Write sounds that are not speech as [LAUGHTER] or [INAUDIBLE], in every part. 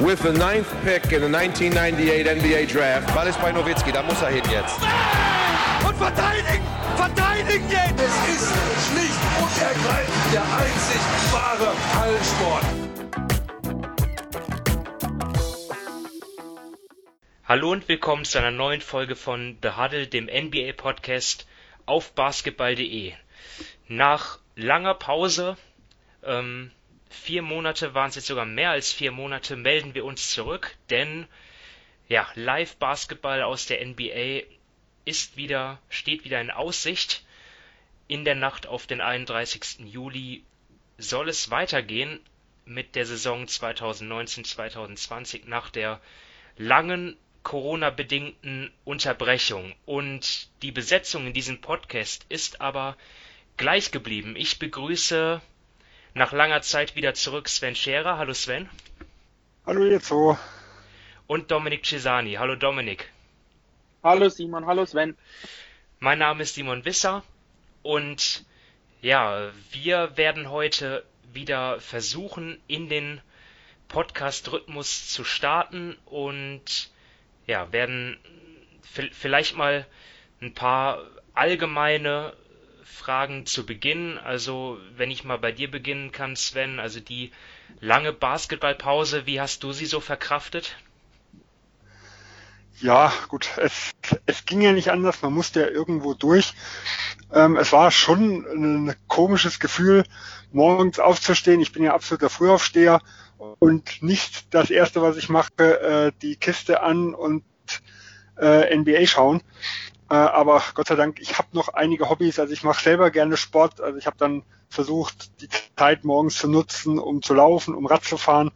with the ninth pick in the 1998 NBA Draft. Ball ist bei Nowitzki, da muss er hin jetzt. Und verteidigen! Verteidigen jetzt! Es ist schlicht und ergreifend der einzig wahre Hallensport. Hallo und willkommen zu einer neuen Folge von The Huddle, dem NBA-Podcast auf basketball.de. Nach langer Pause, ähm, vier Monate waren es jetzt sogar mehr als vier Monate, melden wir uns zurück, denn ja, Live-Basketball aus der NBA ist wieder, steht wieder in Aussicht. In der Nacht auf den 31. Juli soll es weitergehen mit der Saison 2019-2020 nach der langen Corona-bedingten Unterbrechung. Und die Besetzung in diesem Podcast ist aber gleich geblieben. Ich begrüße nach langer Zeit wieder zurück Sven Scherer. Hallo Sven. Hallo ihr zwei. Und Dominik Cesani. Hallo Dominik. Hallo Simon, hallo Sven. Mein Name ist Simon Wisser und ja, wir werden heute wieder versuchen, in den Podcast-Rhythmus zu starten und ja, werden vielleicht mal ein paar allgemeine Fragen zu Beginn. Also, wenn ich mal bei dir beginnen kann, Sven, also die lange Basketballpause, wie hast du sie so verkraftet? Ja, gut, es, es ging ja nicht anders, man musste ja irgendwo durch. Ähm, es war schon ein komisches Gefühl, morgens aufzustehen. Ich bin ja absoluter Frühaufsteher und nicht das Erste, was ich mache, äh, die Kiste an und äh, NBA schauen. Äh, aber Gott sei Dank, ich habe noch einige Hobbys. Also ich mache selber gerne Sport. Also ich habe dann versucht, die Zeit morgens zu nutzen, um zu laufen, um Rad zu fahren.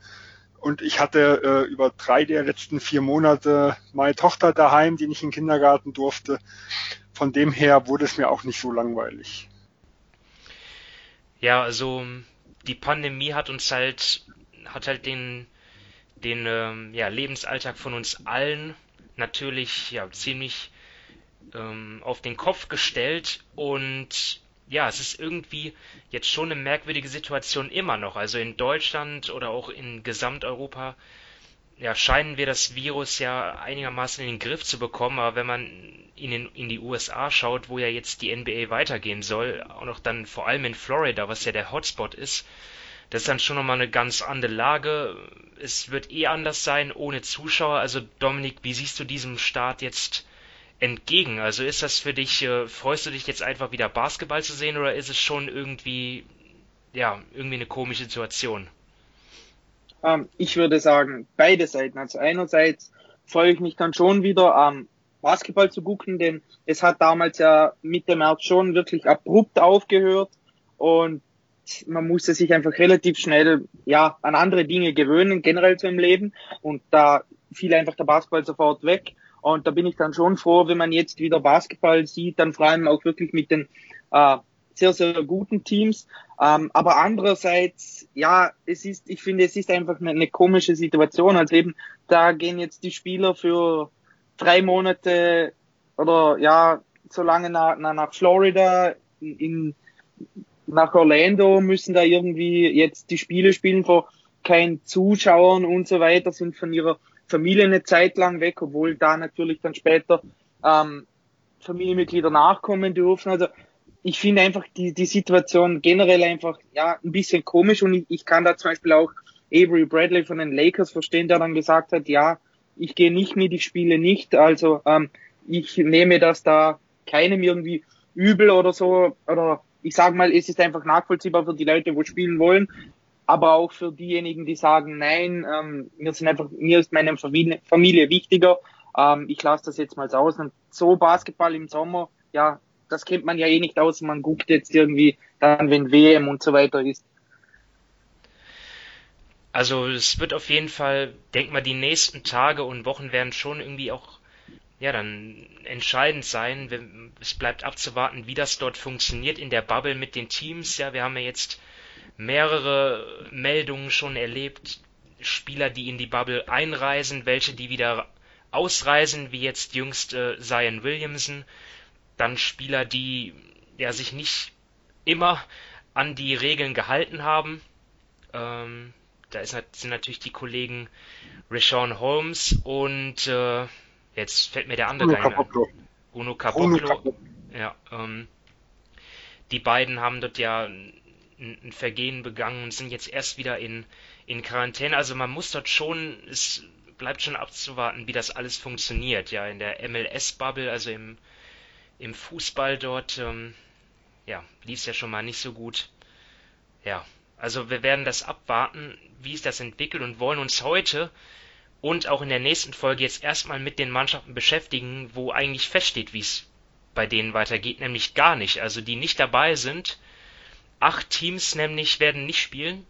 Und ich hatte äh, über drei der letzten vier Monate meine Tochter daheim, die nicht in den Kindergarten durfte. Von dem her wurde es mir auch nicht so langweilig. Ja, also die Pandemie hat uns halt, hat halt den, den ähm, ja, Lebensalltag von uns allen natürlich ja ziemlich ähm, auf den Kopf gestellt und ja, es ist irgendwie jetzt schon eine merkwürdige Situation immer noch. Also in Deutschland oder auch in Gesamteuropa ja, scheinen wir das Virus ja einigermaßen in den Griff zu bekommen, aber wenn man in, den, in die USA schaut, wo ja jetzt die NBA weitergehen soll, auch noch dann vor allem in Florida, was ja der Hotspot ist, das ist dann schon nochmal eine ganz andere Lage. Es wird eh anders sein, ohne Zuschauer. Also Dominik, wie siehst du diesem Start jetzt entgegen? Also ist das für dich, äh, freust du dich jetzt einfach wieder Basketball zu sehen oder ist es schon irgendwie, ja, irgendwie eine komische Situation? Ähm, ich würde sagen, beide Seiten. Also einerseits freue ich mich dann schon wieder ähm, Basketball zu gucken, denn es hat damals ja Mitte März schon wirklich abrupt aufgehört und man musste sich einfach relativ schnell ja an andere Dinge gewöhnen, generell so im Leben und da fiel einfach der Basketball sofort weg. Und da bin ich dann schon froh, wenn man jetzt wieder Basketball sieht, dann vor allem auch wirklich mit den äh, sehr, sehr guten Teams. Ähm, aber andererseits, ja, es ist, ich finde, es ist einfach eine, eine komische Situation. Also eben, da gehen jetzt die Spieler für drei Monate oder ja, so lange nach, nach Florida, in, nach Orlando, müssen da irgendwie jetzt die Spiele spielen vor keinen Zuschauern und so weiter, sind von ihrer Familie eine Zeit lang weg, obwohl da natürlich dann später ähm, Familienmitglieder nachkommen dürfen. Also ich finde einfach die, die Situation generell einfach ja ein bisschen komisch. Und ich, ich kann da zum Beispiel auch Avery Bradley von den Lakers verstehen, der dann gesagt hat, ja, ich gehe nicht mit, ich spiele nicht, also ähm, ich nehme das da keinem irgendwie übel oder so, oder ich sage mal, es ist einfach nachvollziehbar für die Leute, wo spielen wollen, aber auch für diejenigen, die sagen, nein, ähm, mir sind einfach, mir ist meine Familie, wichtiger, ähm, ich lasse das jetzt mal aus. Und so Basketball im Sommer, ja, das kennt man ja eh nicht aus. Man guckt jetzt irgendwie dann, wenn WM und so weiter ist. Also es wird auf jeden Fall, denk mal, die nächsten Tage und Wochen werden schon irgendwie auch ja dann entscheidend sein. Es bleibt abzuwarten, wie das dort funktioniert in der Bubble mit den Teams. Ja, wir haben ja jetzt mehrere Meldungen schon erlebt. Spieler, die in die Bubble einreisen, welche, die wieder ausreisen, wie jetzt jüngst äh, Zion Williamson. Dann Spieler, die ja sich nicht immer an die Regeln gehalten haben. Ähm, da ist, sind natürlich die Kollegen Rashawn Holmes und äh, jetzt fällt mir der andere Uno Caboclo. ein. Uno Caboclo. Ja, ähm, die beiden haben dort ja ein, Vergehen begangen und sind jetzt erst wieder in, in Quarantäne. Also man muss dort schon, es bleibt schon abzuwarten, wie das alles funktioniert. Ja, in der MLS-Bubble, also im, im Fußball dort, ähm, ja, lief es ja schon mal nicht so gut. Ja, also wir werden das abwarten, wie es das entwickelt und wollen uns heute und auch in der nächsten Folge jetzt erstmal mit den Mannschaften beschäftigen, wo eigentlich feststeht, wie es bei denen weitergeht, nämlich gar nicht. Also die nicht dabei sind. Acht Teams nämlich werden nicht spielen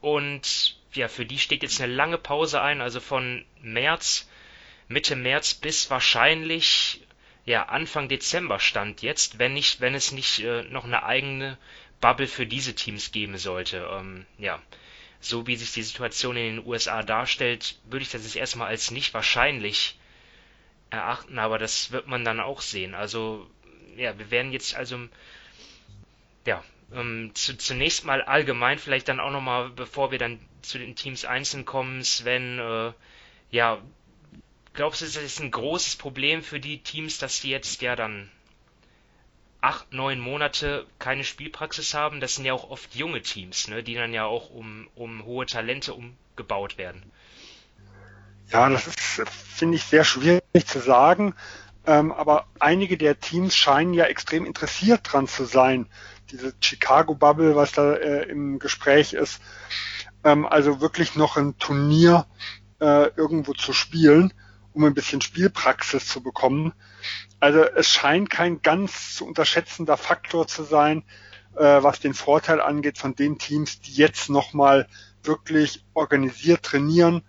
und ja, für die steht jetzt eine lange Pause ein, also von März, Mitte März bis wahrscheinlich ja Anfang Dezember stand jetzt, wenn nicht, wenn es nicht äh, noch eine eigene Bubble für diese Teams geben sollte. Ähm, ja, so wie sich die Situation in den USA darstellt, würde ich das jetzt erstmal als nicht wahrscheinlich erachten, aber das wird man dann auch sehen. Also, ja, wir werden jetzt also, ja, ähm, zu, zunächst mal allgemein, vielleicht dann auch nochmal, bevor wir dann zu den Teams einzeln kommen, Sven, äh, ja, glaubst du, das ist ein großes Problem für die Teams, dass die jetzt ja dann acht, neun Monate keine Spielpraxis haben, das sind ja auch oft junge Teams, ne, die dann ja auch um, um hohe Talente umgebaut werden. Ja, das ist, finde ich, sehr schwierig zu sagen. Ähm, aber einige der Teams scheinen ja extrem interessiert dran zu sein. Diese Chicago Bubble, was da äh, im Gespräch ist, ähm, also wirklich noch ein Turnier äh, irgendwo zu spielen, um ein bisschen Spielpraxis zu bekommen. Also es scheint kein ganz zu unterschätzender Faktor zu sein, äh, was den Vorteil angeht von den Teams, die jetzt nochmal wirklich organisiert trainieren,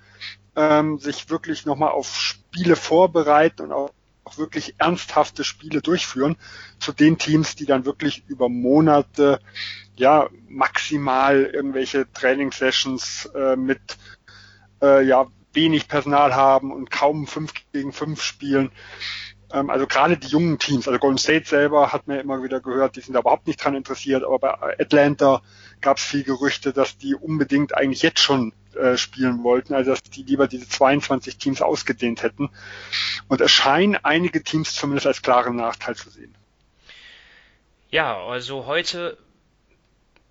ähm, sich wirklich nochmal auf Spiele vorbereiten und auch, auch wirklich ernsthafte Spiele durchführen, zu den Teams, die dann wirklich über Monate ja maximal irgendwelche Trainingssessions äh, mit äh, ja wenig Personal haben und kaum fünf gegen fünf spielen. Ähm, also gerade die jungen Teams, also Golden State selber hat mir immer wieder gehört, die sind da überhaupt nicht dran interessiert, aber bei Atlanta gab es viel Gerüchte, dass die unbedingt eigentlich jetzt schon äh, spielen wollten, also dass die lieber diese 22 Teams ausgedehnt hätten. Und es scheinen einige Teams zumindest als klaren Nachteil zu sehen. Ja, also heute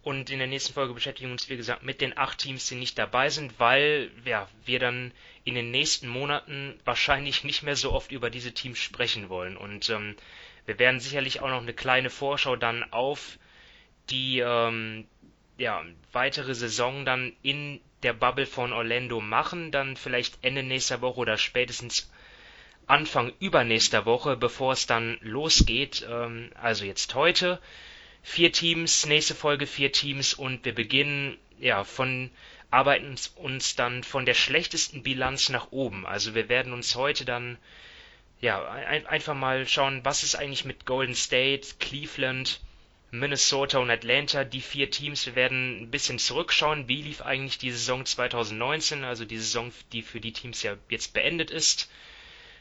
und in der nächsten Folge beschäftigen wir uns, wie gesagt, mit den acht Teams, die nicht dabei sind, weil ja, wir dann in den nächsten Monaten wahrscheinlich nicht mehr so oft über diese Teams sprechen wollen. Und ähm, wir werden sicherlich auch noch eine kleine Vorschau dann auf die ähm, ja, weitere Saison dann in der Bubble von Orlando machen, dann vielleicht Ende nächster Woche oder spätestens Anfang übernächster Woche, bevor es dann losgeht. Ähm, also jetzt heute vier Teams, nächste Folge vier Teams und wir beginnen ja von arbeiten uns dann von der schlechtesten Bilanz nach oben. Also wir werden uns heute dann ja ein, einfach mal schauen, was ist eigentlich mit Golden State, Cleveland, Minnesota und Atlanta, die vier Teams. Wir werden ein bisschen zurückschauen, wie lief eigentlich die Saison 2019, also die Saison, die für die Teams ja jetzt beendet ist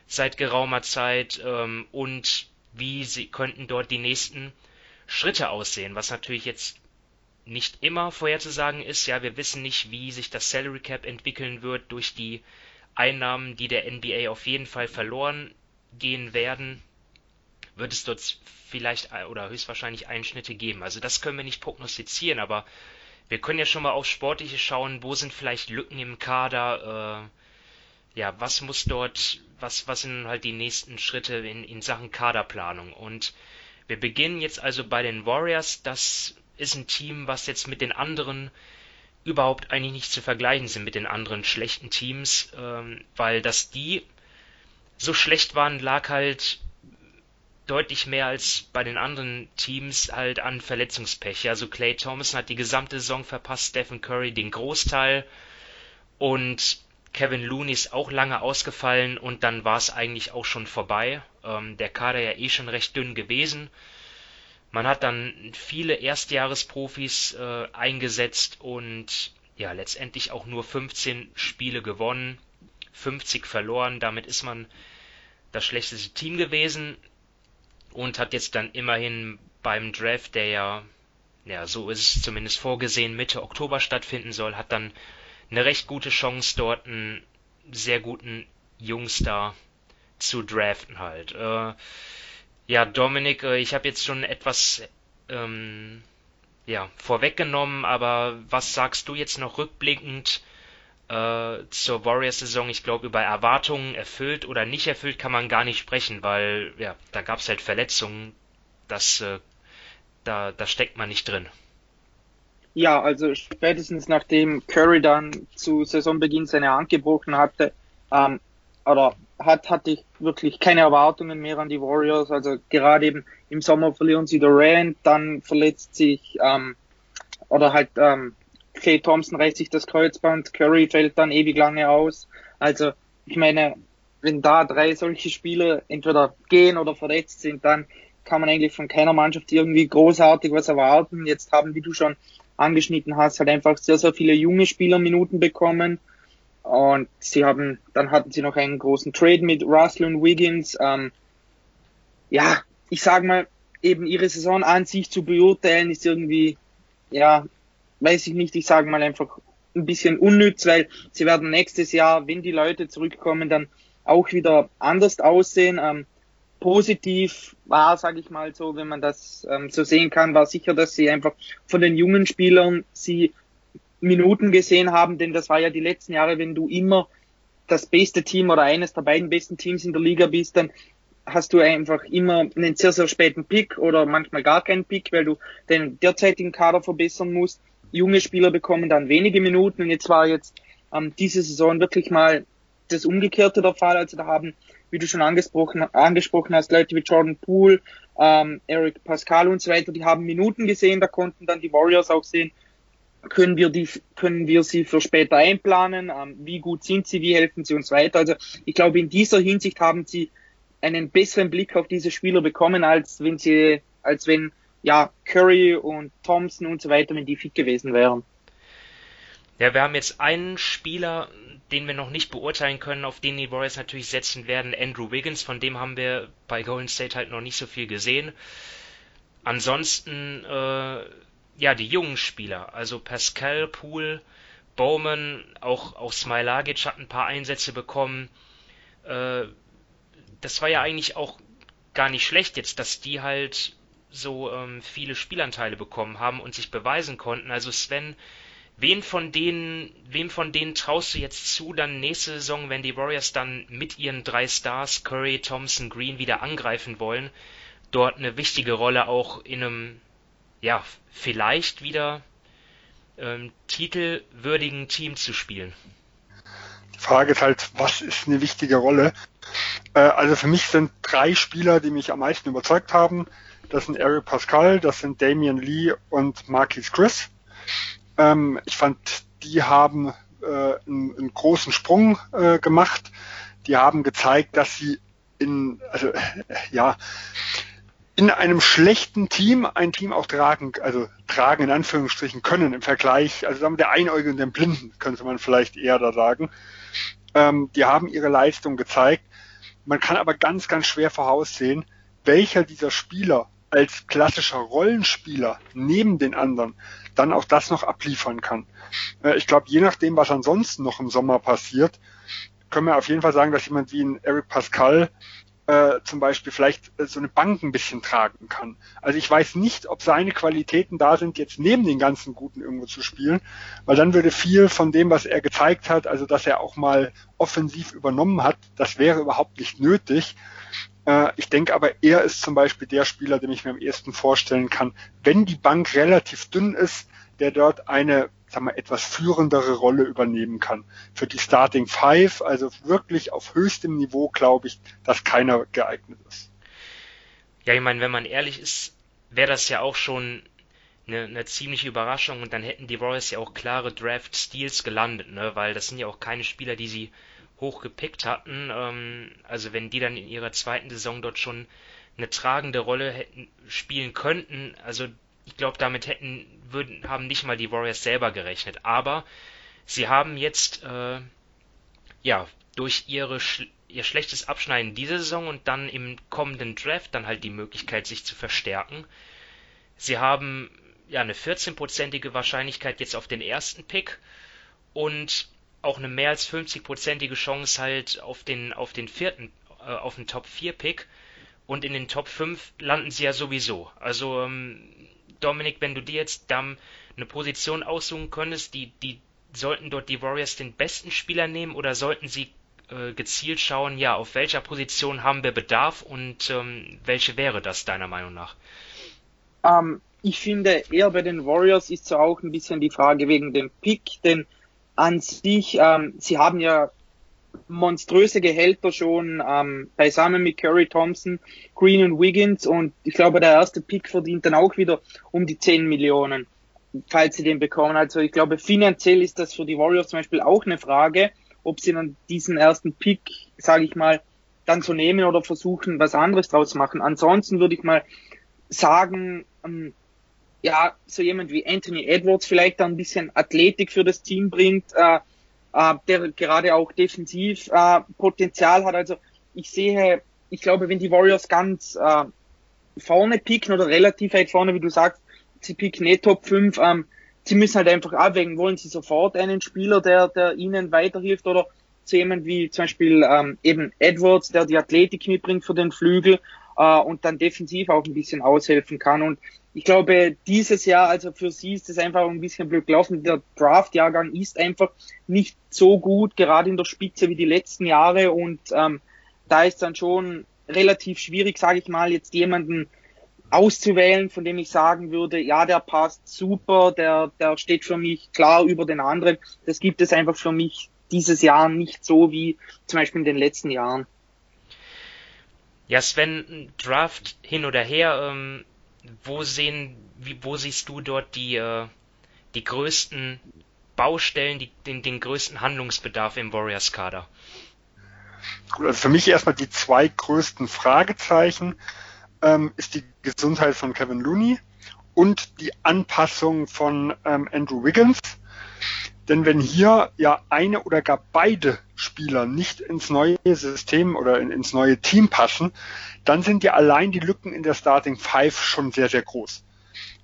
seit geraumer Zeit ähm, und wie sie könnten dort die nächsten Schritte aussehen, was natürlich jetzt nicht immer vorherzusagen ist. Ja, wir wissen nicht, wie sich das Salary Cap entwickeln wird durch die Einnahmen, die der NBA auf jeden Fall verloren gehen werden. Wird es dort vielleicht oder höchstwahrscheinlich Einschnitte geben. Also das können wir nicht prognostizieren, aber wir können ja schon mal auf Sportliche schauen, wo sind vielleicht Lücken im Kader, äh, ja, was muss dort, was, was sind halt die nächsten Schritte in, in Sachen Kaderplanung und wir beginnen jetzt also bei den Warriors. Das ist ein Team, was jetzt mit den anderen überhaupt eigentlich nicht zu vergleichen sind mit den anderen schlechten Teams, ähm, weil dass die so schlecht waren, lag halt deutlich mehr als bei den anderen Teams halt an Verletzungspech. Also Clay Thompson hat die gesamte Saison verpasst, Stephen Curry den Großteil und Kevin Looney ist auch lange ausgefallen und dann war es eigentlich auch schon vorbei. Ähm, der Kader ja eh schon recht dünn gewesen. Man hat dann viele Erstjahresprofis äh, eingesetzt und ja, letztendlich auch nur 15 Spiele gewonnen, 50 verloren. Damit ist man das schlechteste Team gewesen und hat jetzt dann immerhin beim Draft, der ja, ja, so ist es zumindest vorgesehen, Mitte Oktober stattfinden soll, hat dann eine recht gute Chance, dort einen sehr guten Jungstar zu draften halt. Äh, ja, Dominik, äh, ich habe jetzt schon etwas ähm, ja, vorweggenommen, aber was sagst du jetzt noch rückblickend äh, zur Warriors-Saison? Ich glaube, über Erwartungen erfüllt oder nicht erfüllt kann man gar nicht sprechen, weil ja, da gab es halt Verletzungen. Das, äh, da, da steckt man nicht drin. Ja, also spätestens nachdem Curry dann zu Saisonbeginn seine Hand gebrochen hatte, ähm, oder hat, hatte ich wirklich keine Erwartungen mehr an die Warriors. Also gerade eben im Sommer verlieren sie Durant, dann verletzt sich ähm, oder halt ähm, Clay Thompson reißt sich das Kreuzband, Curry fällt dann ewig lange aus. Also ich meine, wenn da drei solche Spieler entweder gehen oder verletzt sind, dann kann man eigentlich von keiner Mannschaft irgendwie großartig was erwarten. Jetzt haben, wie du schon angeschnitten hast, halt einfach sehr, sehr viele junge Spieler Minuten bekommen. Und sie haben, dann hatten sie noch einen großen Trade mit Russell und Wiggins. Ähm, ja, ich sag mal, eben ihre Saison an sich zu beurteilen, ist irgendwie, ja, weiß ich nicht, ich sage mal einfach ein bisschen unnütz, weil sie werden nächstes Jahr, wenn die Leute zurückkommen, dann auch wieder anders aussehen. Ähm, positiv war, sage ich mal so, wenn man das ähm, so sehen kann, war sicher, dass sie einfach von den jungen Spielern sie Minuten gesehen haben, denn das war ja die letzten Jahre, wenn du immer das beste Team oder eines der beiden besten Teams in der Liga bist, dann hast du einfach immer einen sehr, sehr späten Pick oder manchmal gar keinen Pick, weil du den derzeitigen Kader verbessern musst. Junge Spieler bekommen dann wenige Minuten und jetzt war jetzt ähm, diese Saison wirklich mal das Umgekehrte der Fall. Also da haben, wie du schon angesprochen, angesprochen hast, Leute wie Jordan Poole, ähm, Eric Pascal und so weiter, die haben Minuten gesehen, da konnten dann die Warriors auch sehen, können wir die, können wir sie für später einplanen? Ähm, wie gut sind sie? Wie helfen sie uns weiter? Also ich glaube, in dieser Hinsicht haben sie einen besseren Blick auf diese Spieler bekommen, als wenn sie, als wenn ja Curry und Thompson und so weiter, wenn die fit gewesen wären. Ja, wir haben jetzt einen Spieler, den wir noch nicht beurteilen können, auf den die Warriors natürlich setzen werden, Andrew Wiggins, von dem haben wir bei Golden State halt noch nicht so viel gesehen. Ansonsten äh, ja, die jungen Spieler, also Pascal, Poole, Bowman, auch, auch Smilagic hat ein paar Einsätze bekommen. Äh, das war ja eigentlich auch gar nicht schlecht jetzt, dass die halt so ähm, viele Spielanteile bekommen haben und sich beweisen konnten. Also Sven, wen von denen, wem von denen traust du jetzt zu, dann nächste Saison, wenn die Warriors dann mit ihren drei Stars, Curry, Thompson, Green, wieder angreifen wollen, dort eine wichtige Rolle auch in einem ja, vielleicht wieder ähm, titelwürdigen Team zu spielen. Die Frage ist halt, was ist eine wichtige Rolle? Äh, also für mich sind drei Spieler, die mich am meisten überzeugt haben. Das sind Ariel Pascal, das sind Damian Lee und Marquis Chris. Ähm, ich fand, die haben äh, einen, einen, großen Sprung äh, gemacht. Die haben gezeigt, dass sie in, also ja, in einem schlechten Team ein Team auch tragen, also tragen in Anführungsstrichen können im Vergleich, also sagen wir der Einäugige und dem Blinden, könnte man vielleicht eher da sagen. Ähm, die haben ihre Leistung gezeigt. Man kann aber ganz, ganz schwer voraussehen, welcher dieser Spieler als klassischer Rollenspieler neben den anderen dann auch das noch abliefern kann. Äh, ich glaube, je nachdem, was ansonsten noch im Sommer passiert, können wir auf jeden Fall sagen, dass jemand wie ein Eric Pascal äh, zum Beispiel vielleicht äh, so eine Bank ein bisschen tragen kann. Also ich weiß nicht, ob seine Qualitäten da sind, jetzt neben den ganzen Guten irgendwo zu spielen, weil dann würde viel von dem, was er gezeigt hat, also dass er auch mal offensiv übernommen hat, das wäre überhaupt nicht nötig. Äh, ich denke aber, er ist zum Beispiel der Spieler, den ich mir am ehesten vorstellen kann, wenn die Bank relativ dünn ist, der dort eine sagen wir, etwas führendere Rolle übernehmen kann. Für die Starting Five, also wirklich auf höchstem Niveau, glaube ich, dass keiner geeignet ist. Ja, ich meine, wenn man ehrlich ist, wäre das ja auch schon eine, eine ziemliche Überraschung und dann hätten die Warriors ja auch klare Draft-Steals gelandet, ne? weil das sind ja auch keine Spieler, die sie hochgepickt hatten. Ähm, also wenn die dann in ihrer zweiten Saison dort schon eine tragende Rolle hätten spielen könnten, also ich glaube, damit hätten, würden, haben nicht mal die Warriors selber gerechnet. Aber sie haben jetzt, äh, ja, durch ihre, ihr schlechtes Abschneiden diese Saison und dann im kommenden Draft dann halt die Möglichkeit, sich zu verstärken. Sie haben ja eine 14-prozentige Wahrscheinlichkeit jetzt auf den ersten Pick und auch eine mehr als 50-prozentige Chance halt auf den, auf den vierten, äh, auf den Top 4 Pick. Und in den Top 5 landen sie ja sowieso. Also, ähm, Dominik, wenn du dir jetzt dann eine Position aussuchen könntest, die, die sollten dort die Warriors den besten Spieler nehmen oder sollten sie äh, gezielt schauen, ja, auf welcher Position haben wir Bedarf und ähm, welche wäre das deiner Meinung nach? Ähm, ich finde eher bei den Warriors ist so auch ein bisschen die Frage wegen dem Pick, denn an sich, ähm, sie haben ja monströse Gehälter schon ähm, beisammen mit Curry Thompson, Green und Wiggins und ich glaube, der erste Pick verdient dann auch wieder um die 10 Millionen, falls sie den bekommen. Also ich glaube, finanziell ist das für die Warriors zum Beispiel auch eine Frage, ob sie dann diesen ersten Pick, sage ich mal, dann so nehmen oder versuchen, was anderes draus machen. Ansonsten würde ich mal sagen, ähm, ja, so jemand wie Anthony Edwards vielleicht ein bisschen Athletik für das Team bringt, äh, äh, der gerade auch defensiv äh, Potenzial hat. Also ich sehe, ich glaube, wenn die Warriors ganz äh, vorne picken oder relativ weit vorne, wie du sagst, sie picken nicht Top 5, ähm, sie müssen halt einfach abwägen, wollen sie sofort einen Spieler, der, der ihnen weiterhilft oder zu jemand wie zum Beispiel ähm, eben Edwards, der die Athletik mitbringt für den Flügel äh, und dann defensiv auch ein bisschen aushelfen kann. Und ich glaube, dieses Jahr, also für sie ist es einfach ein bisschen blöd gelaufen. Der Draft-Jahrgang ist einfach nicht so gut, gerade in der Spitze wie die letzten Jahre. Und ähm, da ist dann schon relativ schwierig, sage ich mal, jetzt jemanden auszuwählen, von dem ich sagen würde, ja, der passt super, der, der steht für mich klar über den anderen. Das gibt es einfach für mich dieses Jahr nicht so wie zum Beispiel in den letzten Jahren. Ja, Sven, Draft hin oder her, ähm, wo sehen, wie, wo siehst du dort die, äh, die größten Baustellen, die, den, den größten Handlungsbedarf im Warriors-Kader? Also für mich erstmal die zwei größten Fragezeichen ähm, ist die Gesundheit von Kevin Looney und die Anpassung von ähm, Andrew Wiggins. Denn wenn hier ja eine oder gar beide Spieler nicht ins neue System oder in, ins neue Team passen, dann sind ja allein die Lücken in der Starting Five schon sehr, sehr groß.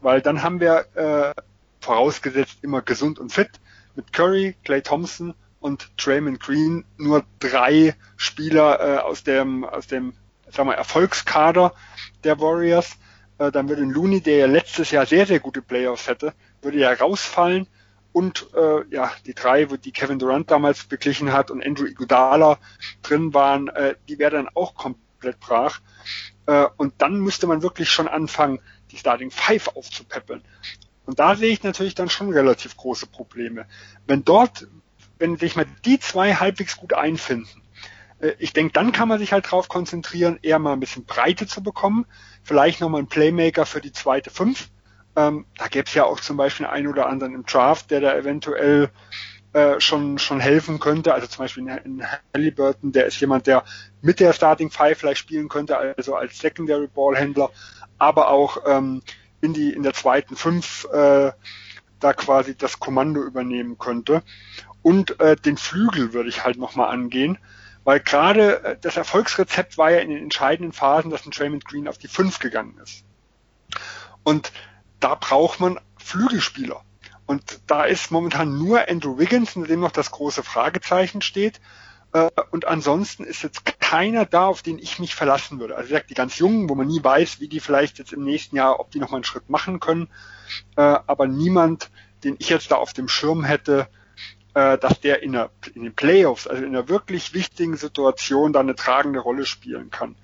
Weil dann haben wir, äh, vorausgesetzt immer gesund und fit, mit Curry, Clay Thompson und Draymond Green nur drei Spieler äh, aus dem, aus dem sagen wir, Erfolgskader der Warriors. Äh, dann würde Looney, der ja letztes Jahr sehr, sehr gute Playoffs hätte, würde ja rausfallen und äh, ja die drei, wo die Kevin Durant damals beglichen hat und Andrew Iguodala drin waren, äh, die wäre dann auch komplett brach. Äh, und dann müsste man wirklich schon anfangen, die Starting Five aufzupäppeln. Und da sehe ich natürlich dann schon relativ große Probleme. Wenn dort, wenn sich mal die zwei halbwegs gut einfinden, äh, ich denke, dann kann man sich halt drauf konzentrieren, eher mal ein bisschen Breite zu bekommen, vielleicht nochmal einen Playmaker für die zweite Fünf ähm, da gäbe es ja auch zum Beispiel einen oder anderen im Draft, der da eventuell äh, schon, schon helfen könnte. Also zum Beispiel in, Halliburton, der ist jemand, der mit der Starting Five vielleicht spielen könnte, also als Secondary Ballhändler, aber auch ähm, in die in der zweiten Fünf äh, da quasi das Kommando übernehmen könnte. Und äh, den Flügel würde ich halt nochmal angehen, weil gerade äh, das Erfolgsrezept war ja in den entscheidenden Phasen, dass ein Draymond Green auf die Fünf gegangen ist. Und da braucht man Flügelspieler. Und da ist momentan nur Andrew Wiggins, in dem noch das große Fragezeichen steht. Äh, und ansonsten ist jetzt keiner da, auf den ich mich verlassen würde. Also wie gesagt, die ganz Jungen, wo man nie weiß, wie die vielleicht jetzt im nächsten Jahr, ob die nochmal einen Schritt machen können. Äh, aber niemand, den ich jetzt da auf dem Schirm hätte, äh, dass der in, der, in den Playoffs, also in einer wirklich wichtigen Situation, da eine tragende Rolle spielen kann.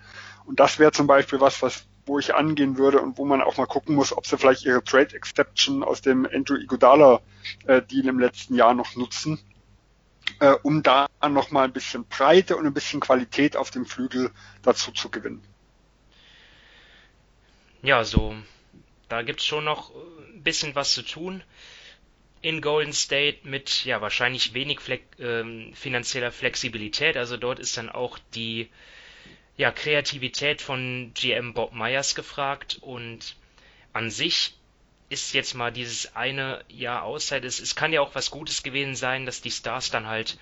Und das wäre zum Beispiel was, was wo ich angehen würde und wo man auch mal gucken muss, ob sie vielleicht ihre Trade Exception aus dem Andrew Iguodala äh, Deal im letzten Jahr noch nutzen, äh, um da noch mal ein bisschen Breite und ein bisschen Qualität auf dem Flügel dazu zu gewinnen. Ja, so da gibt's schon noch ein bisschen was zu tun in Golden State mit ja wahrscheinlich wenig Fle ähm, finanzieller Flexibilität. Also dort ist dann auch die ja, Kreativität von GM Bob Myers gefragt und an sich ist jetzt mal dieses eine Jahr Auszeit. Es, es kann ja auch was Gutes gewesen sein, dass die Stars dann halt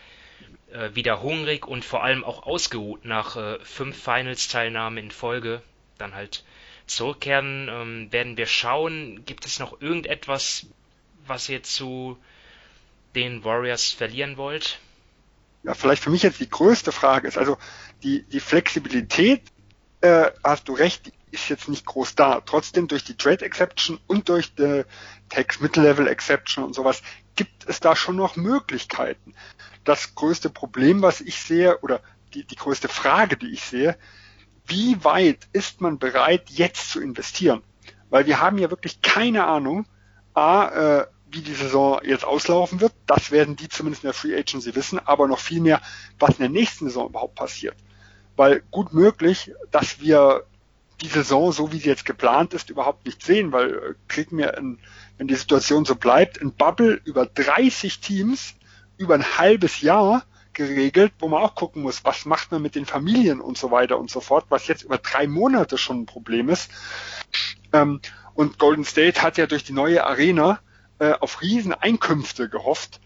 äh, wieder hungrig und vor allem auch ausgeruht nach äh, fünf Finals-Teilnahmen in Folge dann halt zurückkehren. Ähm, werden wir schauen, gibt es noch irgendetwas, was ihr zu den Warriors verlieren wollt? Ja, vielleicht für mich jetzt die größte Frage ist, also die, die Flexibilität, äh, hast du recht, ist jetzt nicht groß da. Trotzdem durch die Trade Exception und durch die Tax Mid-Level Exception und sowas gibt es da schon noch Möglichkeiten. Das größte Problem, was ich sehe, oder die, die größte Frage, die ich sehe, wie weit ist man bereit, jetzt zu investieren? Weil wir haben ja wirklich keine Ahnung, A, äh, wie die Saison jetzt auslaufen wird. Das werden die zumindest in der Free Agency wissen, aber noch viel mehr, was in der nächsten Saison überhaupt passiert. Weil gut möglich, dass wir die Saison, so wie sie jetzt geplant ist, überhaupt nicht sehen, weil äh, kriegen wir, in, wenn die Situation so bleibt, ein Bubble über 30 Teams über ein halbes Jahr geregelt, wo man auch gucken muss, was macht man mit den Familien und so weiter und so fort, was jetzt über drei Monate schon ein Problem ist. Ähm, und Golden State hat ja durch die neue Arena äh, auf Rieseneinkünfte gehofft.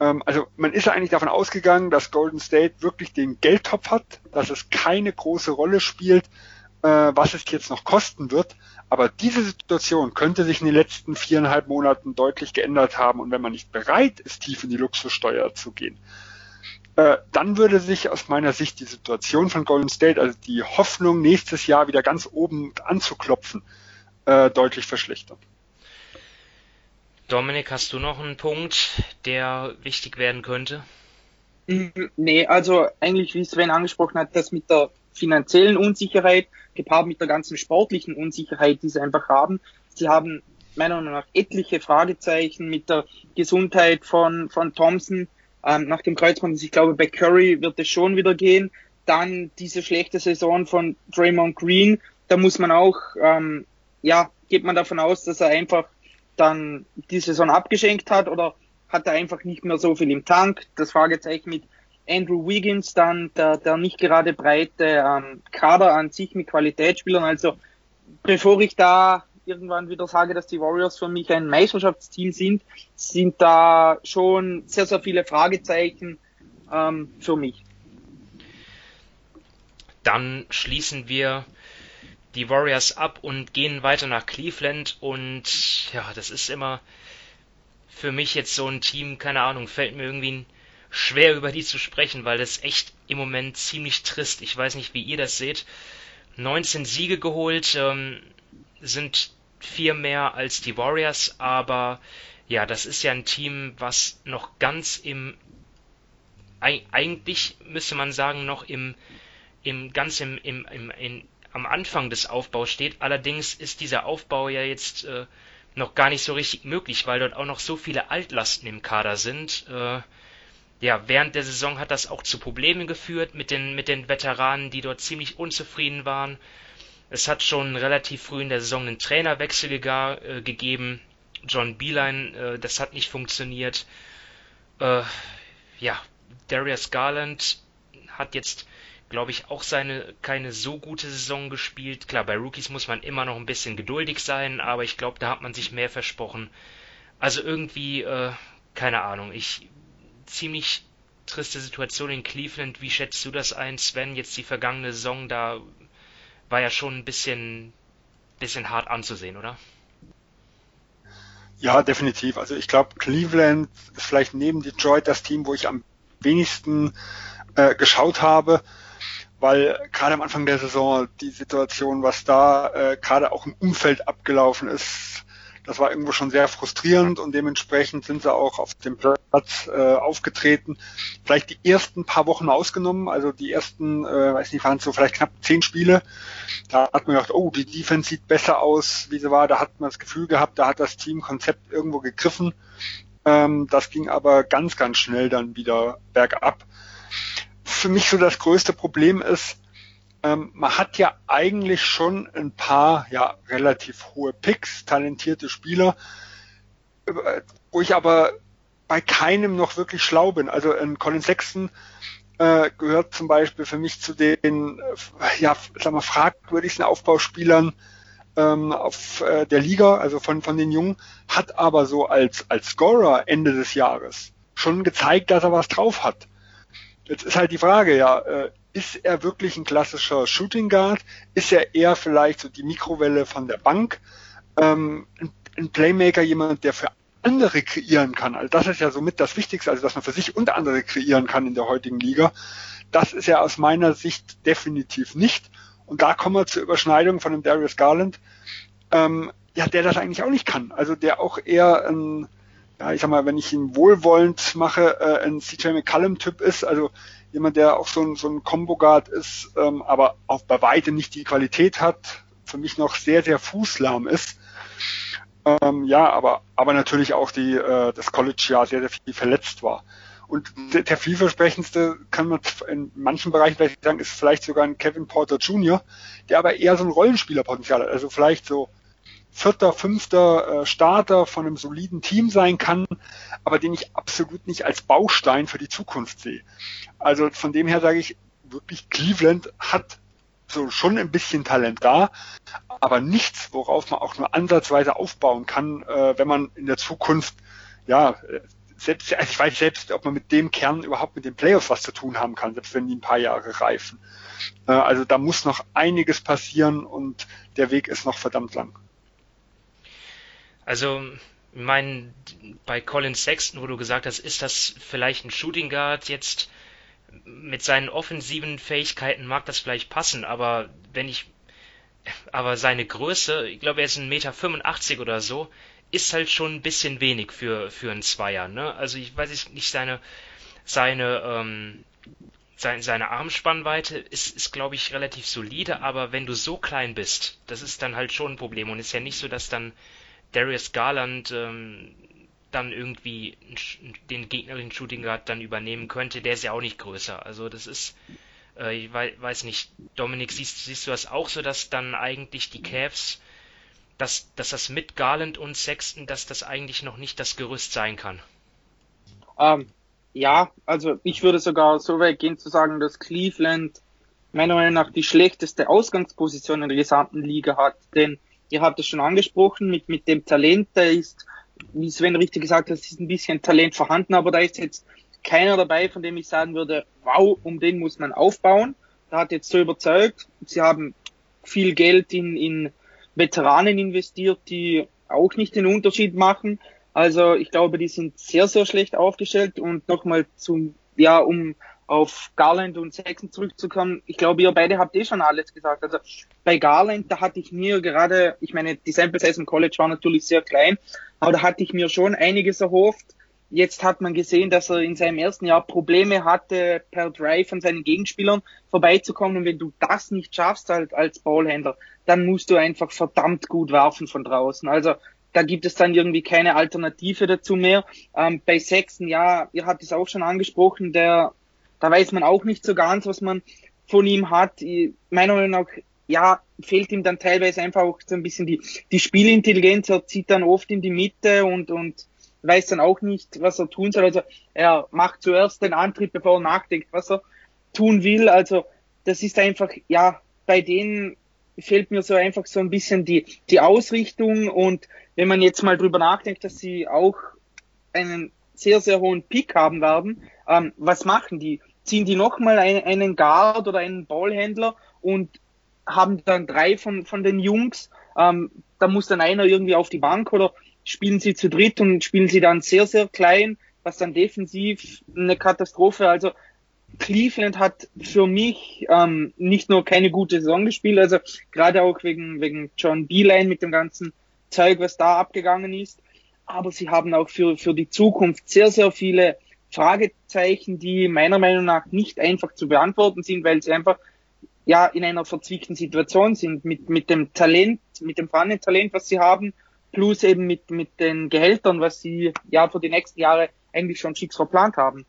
Ähm, also man ist ja eigentlich davon ausgegangen, dass Golden State wirklich den Geldtopf hat, dass es keine große Rolle spielt, äh, was es jetzt noch kosten wird. Aber diese Situation könnte sich in den letzten viereinhalb Monaten deutlich geändert haben. Und wenn man nicht bereit ist, tief in die Luxussteuer zu gehen, äh, dann würde sich aus meiner Sicht die Situation von Golden State, also die Hoffnung, nächstes Jahr wieder ganz oben anzuklopfen, äh, deutlich verschlechtern. Dominik, hast du noch einen Punkt, der wichtig werden könnte? Nee, also eigentlich, wie Sven angesprochen hat, das mit der finanziellen Unsicherheit, gepaart mit der ganzen sportlichen Unsicherheit, die sie einfach haben. Sie haben meiner Meinung nach etliche Fragezeichen mit der Gesundheit von, von Thompson. Ähm, nach dem Kreuzband, ich glaube, bei Curry wird es schon wieder gehen. Dann diese schlechte Saison von Draymond Green, da muss man auch, ähm, ja, geht man davon aus, dass er einfach dann die Saison abgeschenkt hat oder hat er einfach nicht mehr so viel im Tank? Das Fragezeichen mit Andrew Wiggins, dann der, der nicht gerade breite ähm, Kader an sich mit Qualitätsspielern. Also bevor ich da irgendwann wieder sage, dass die Warriors für mich ein Meisterschaftsteam sind, sind da schon sehr, sehr viele Fragezeichen ähm, für mich. Dann schließen wir die Warriors ab und gehen weiter nach Cleveland und ja, das ist immer für mich jetzt so ein Team, keine Ahnung, fällt mir irgendwie schwer über die zu sprechen, weil das echt im Moment ziemlich trist. Ich weiß nicht, wie ihr das seht. 19 Siege geholt, ähm, sind vier mehr als die Warriors, aber ja, das ist ja ein Team, was noch ganz im eigentlich müsste man sagen, noch im, im ganz im, im, im in, am Anfang des Aufbaus steht. Allerdings ist dieser Aufbau ja jetzt äh, noch gar nicht so richtig möglich, weil dort auch noch so viele Altlasten im Kader sind. Äh, ja, während der Saison hat das auch zu Problemen geführt mit den, mit den Veteranen, die dort ziemlich unzufrieden waren. Es hat schon relativ früh in der Saison einen Trainerwechsel gega, äh, gegeben. John Beeline, äh, das hat nicht funktioniert. Äh, ja, Darius Garland hat jetzt glaube ich, auch seine keine so gute Saison gespielt. Klar, bei Rookies muss man immer noch ein bisschen geduldig sein, aber ich glaube, da hat man sich mehr versprochen. Also irgendwie, äh, keine Ahnung, ich ziemlich triste Situation in Cleveland. Wie schätzt du das ein, Sven? Jetzt die vergangene Saison, da war ja schon ein bisschen, bisschen hart anzusehen, oder? Ja, definitiv. Also ich glaube, Cleveland ist vielleicht neben Detroit das Team, wo ich am wenigsten äh, geschaut habe weil gerade am Anfang der Saison die Situation, was da äh, gerade auch im Umfeld abgelaufen ist, das war irgendwo schon sehr frustrierend und dementsprechend sind sie auch auf dem Platz äh, aufgetreten. Vielleicht die ersten paar Wochen ausgenommen, also die ersten, äh, weiß nicht, waren es so vielleicht knapp zehn Spiele. Da hat man gedacht, oh, die Defense sieht besser aus, wie sie war. Da hat man das Gefühl gehabt, da hat das Team Konzept irgendwo gegriffen. Ähm, das ging aber ganz, ganz schnell dann wieder bergab für mich so das größte Problem ist, ähm, man hat ja eigentlich schon ein paar ja relativ hohe Picks, talentierte Spieler, äh, wo ich aber bei keinem noch wirklich schlau bin. Also ein Colin Sexton äh, gehört zum Beispiel für mich zu den äh, ja, sag mal, fragwürdigsten Aufbauspielern ähm, auf äh, der Liga, also von, von den Jungen, hat aber so als, als Scorer Ende des Jahres schon gezeigt, dass er was drauf hat. Jetzt ist halt die Frage, ja, äh, ist er wirklich ein klassischer Shooting Guard? Ist er eher vielleicht so die Mikrowelle von der Bank? Ähm, ein, Playmaker, jemand, der für andere kreieren kann. Also das ist ja somit das Wichtigste, also dass man für sich und andere kreieren kann in der heutigen Liga. Das ist ja aus meiner Sicht definitiv nicht. Und da kommen wir zur Überschneidung von dem Darius Garland, ähm, ja, der das eigentlich auch nicht kann. Also der auch eher ein, ja, ich sag mal, wenn ich ihn wohlwollend mache, äh, ein CJ McCallum-Typ ist, also jemand, der auch so ein, so ein Combo-Guard ist, ähm, aber auch bei weitem nicht die Qualität hat, für mich noch sehr, sehr fußlahm ist. Ähm, ja, aber, aber natürlich auch die, äh, das College-Jahr sehr, sehr viel verletzt war. Und der, der vielversprechendste kann man in manchen Bereichen vielleicht sagen, ist vielleicht sogar ein Kevin Porter Jr., der aber eher so ein Rollenspielerpotenzial hat. Also vielleicht so vierter, fünfter äh, Starter von einem soliden Team sein kann, aber den ich absolut nicht als Baustein für die Zukunft sehe. Also von dem her sage ich wirklich, Cleveland hat so schon ein bisschen Talent da, aber nichts, worauf man auch nur ansatzweise aufbauen kann, äh, wenn man in der Zukunft, ja, selbst, also ich weiß selbst, ob man mit dem Kern überhaupt mit den Playoffs was zu tun haben kann, selbst wenn die ein paar Jahre reifen. Äh, also da muss noch einiges passieren und der Weg ist noch verdammt lang. Also, ich meine, bei Colin Sexton, wo du gesagt hast, ist das vielleicht ein Shooting Guard jetzt mit seinen offensiven Fähigkeiten mag das vielleicht passen, aber wenn ich, aber seine Größe, ich glaube, er ist ein Meter 85 oder so, ist halt schon ein bisschen wenig für, für einen Zweier, ne? Also ich weiß nicht, seine, seine, ähm, seine, seine Armspannweite ist, ist glaube ich, relativ solide, aber wenn du so klein bist, das ist dann halt schon ein Problem und ist ja nicht so, dass dann Darius Garland ähm, dann irgendwie den gegnerischen Shooting Guard dann übernehmen könnte, der ist ja auch nicht größer. Also das ist, äh, ich weiß nicht, Dominik, siehst, siehst du das auch so, dass dann eigentlich die Cavs, dass, dass das mit Garland und Sexton, dass das eigentlich noch nicht das Gerüst sein kann? Ähm, ja, also ich würde sogar so weit gehen zu sagen, dass Cleveland meiner Meinung nach die schlechteste Ausgangsposition in der gesamten Liga hat, denn ihr habt es schon angesprochen, mit, mit dem Talent, da ist wie Sven richtig gesagt hat, es ist ein bisschen Talent vorhanden, aber da ist jetzt keiner dabei, von dem ich sagen würde, wow, um den muss man aufbauen. Da hat jetzt so überzeugt. Sie haben viel Geld in, in Veteranen investiert, die auch nicht den Unterschied machen. Also ich glaube, die sind sehr, sehr schlecht aufgestellt. Und nochmal zum, ja, um auf Garland und Sexton zurückzukommen, ich glaube, ihr beide habt eh schon alles gesagt. Also bei Garland, da hatte ich mir gerade, ich meine, die Sample Size im College war natürlich sehr klein, aber da hatte ich mir schon einiges erhofft. Jetzt hat man gesehen, dass er in seinem ersten Jahr Probleme hatte, per Drive von seinen Gegenspielern vorbeizukommen. Und wenn du das nicht schaffst als, als Ballhändler, dann musst du einfach verdammt gut werfen von draußen. Also da gibt es dann irgendwie keine Alternative dazu mehr. Ähm, bei Sechsten, ja, ihr habt es auch schon angesprochen, der da weiß man auch nicht so ganz, was man von ihm hat. Meiner Meinung nach, ja, fehlt ihm dann teilweise einfach auch so ein bisschen die, die Spielintelligenz. Er zieht dann oft in die Mitte und, und weiß dann auch nicht, was er tun soll. Also er macht zuerst den Antrieb, bevor er nachdenkt, was er tun will. Also das ist einfach, ja, bei denen fehlt mir so einfach so ein bisschen die, die Ausrichtung und wenn man jetzt mal drüber nachdenkt, dass sie auch einen sehr, sehr hohen Pick haben werden, ähm, was machen die? Ziehen die nochmal einen, einen Guard oder einen Ballhändler und haben dann drei von, von den Jungs. Ähm, da muss dann einer irgendwie auf die Bank oder spielen sie zu dritt und spielen sie dann sehr, sehr klein, was dann defensiv eine Katastrophe. Also Cleveland hat für mich ähm, nicht nur keine gute Saison gespielt, also gerade auch wegen, wegen John Beeline mit dem ganzen Zeug, was da abgegangen ist, aber sie haben auch für, für die Zukunft sehr, sehr viele Fragezeichen, die meiner Meinung nach nicht einfach zu beantworten sind, weil sie einfach ja in einer verzwickten Situation sind. Mit, mit dem Talent, mit dem vorhandenen Talent, was sie haben, plus eben mit, mit den Gehältern, was sie ja für die nächsten Jahre eigentlich schon fix verplant haben.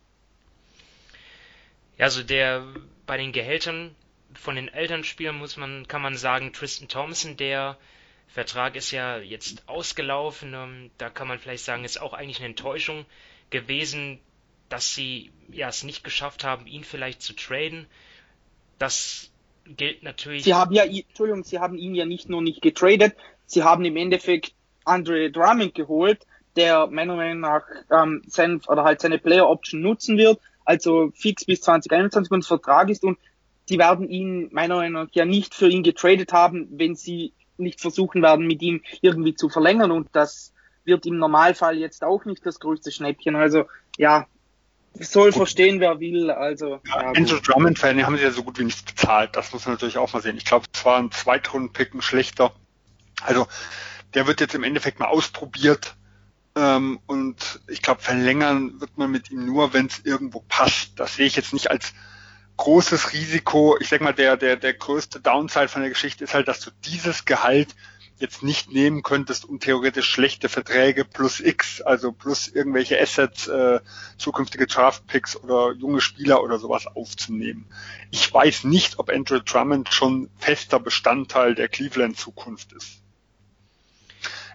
Ja, also der bei den Gehältern von den Elternspielern muss man, kann man sagen, Tristan Thompson, der Vertrag ist ja jetzt ausgelaufen, ähm, da kann man vielleicht sagen, ist auch eigentlich eine Enttäuschung gewesen, dass sie ja es nicht geschafft haben, ihn vielleicht zu traden. Das gilt natürlich. Sie haben ja, Entschuldigung, sie haben ihn ja nicht nur nicht getradet, sie haben im Endeffekt Andre Drummond geholt, der meiner Meinung nach ähm, sein oder halt seine Player Option nutzen wird, also fix bis 2021 und Vertrag ist und die werden ihn meiner Meinung nach ja nicht für ihn getradet haben, wenn sie nicht versuchen werden, mit ihm irgendwie zu verlängern und das wird im Normalfall jetzt auch nicht das größte Schnäppchen. Also ja, soll verstehen, wer will. Also ja, ja, Andrew Drummond-Fan, haben sie ja so gut wie nichts bezahlt. Das muss man natürlich auch mal sehen. Ich glaube, es war ein Zweitrunden-Pick, ein schlechter. Also der wird jetzt im Endeffekt mal ausprobiert. Ähm, und ich glaube, verlängern wird man mit ihm nur, wenn es irgendwo passt. Das sehe ich jetzt nicht als großes Risiko. Ich sag mal, der, der, der größte Downside von der Geschichte ist halt, dass du dieses Gehalt jetzt nicht nehmen könntest, um theoretisch schlechte Verträge plus X, also plus irgendwelche Assets, äh, zukünftige Draftpicks oder junge Spieler oder sowas aufzunehmen. Ich weiß nicht, ob Andrew Drummond schon fester Bestandteil der Cleveland Zukunft ist.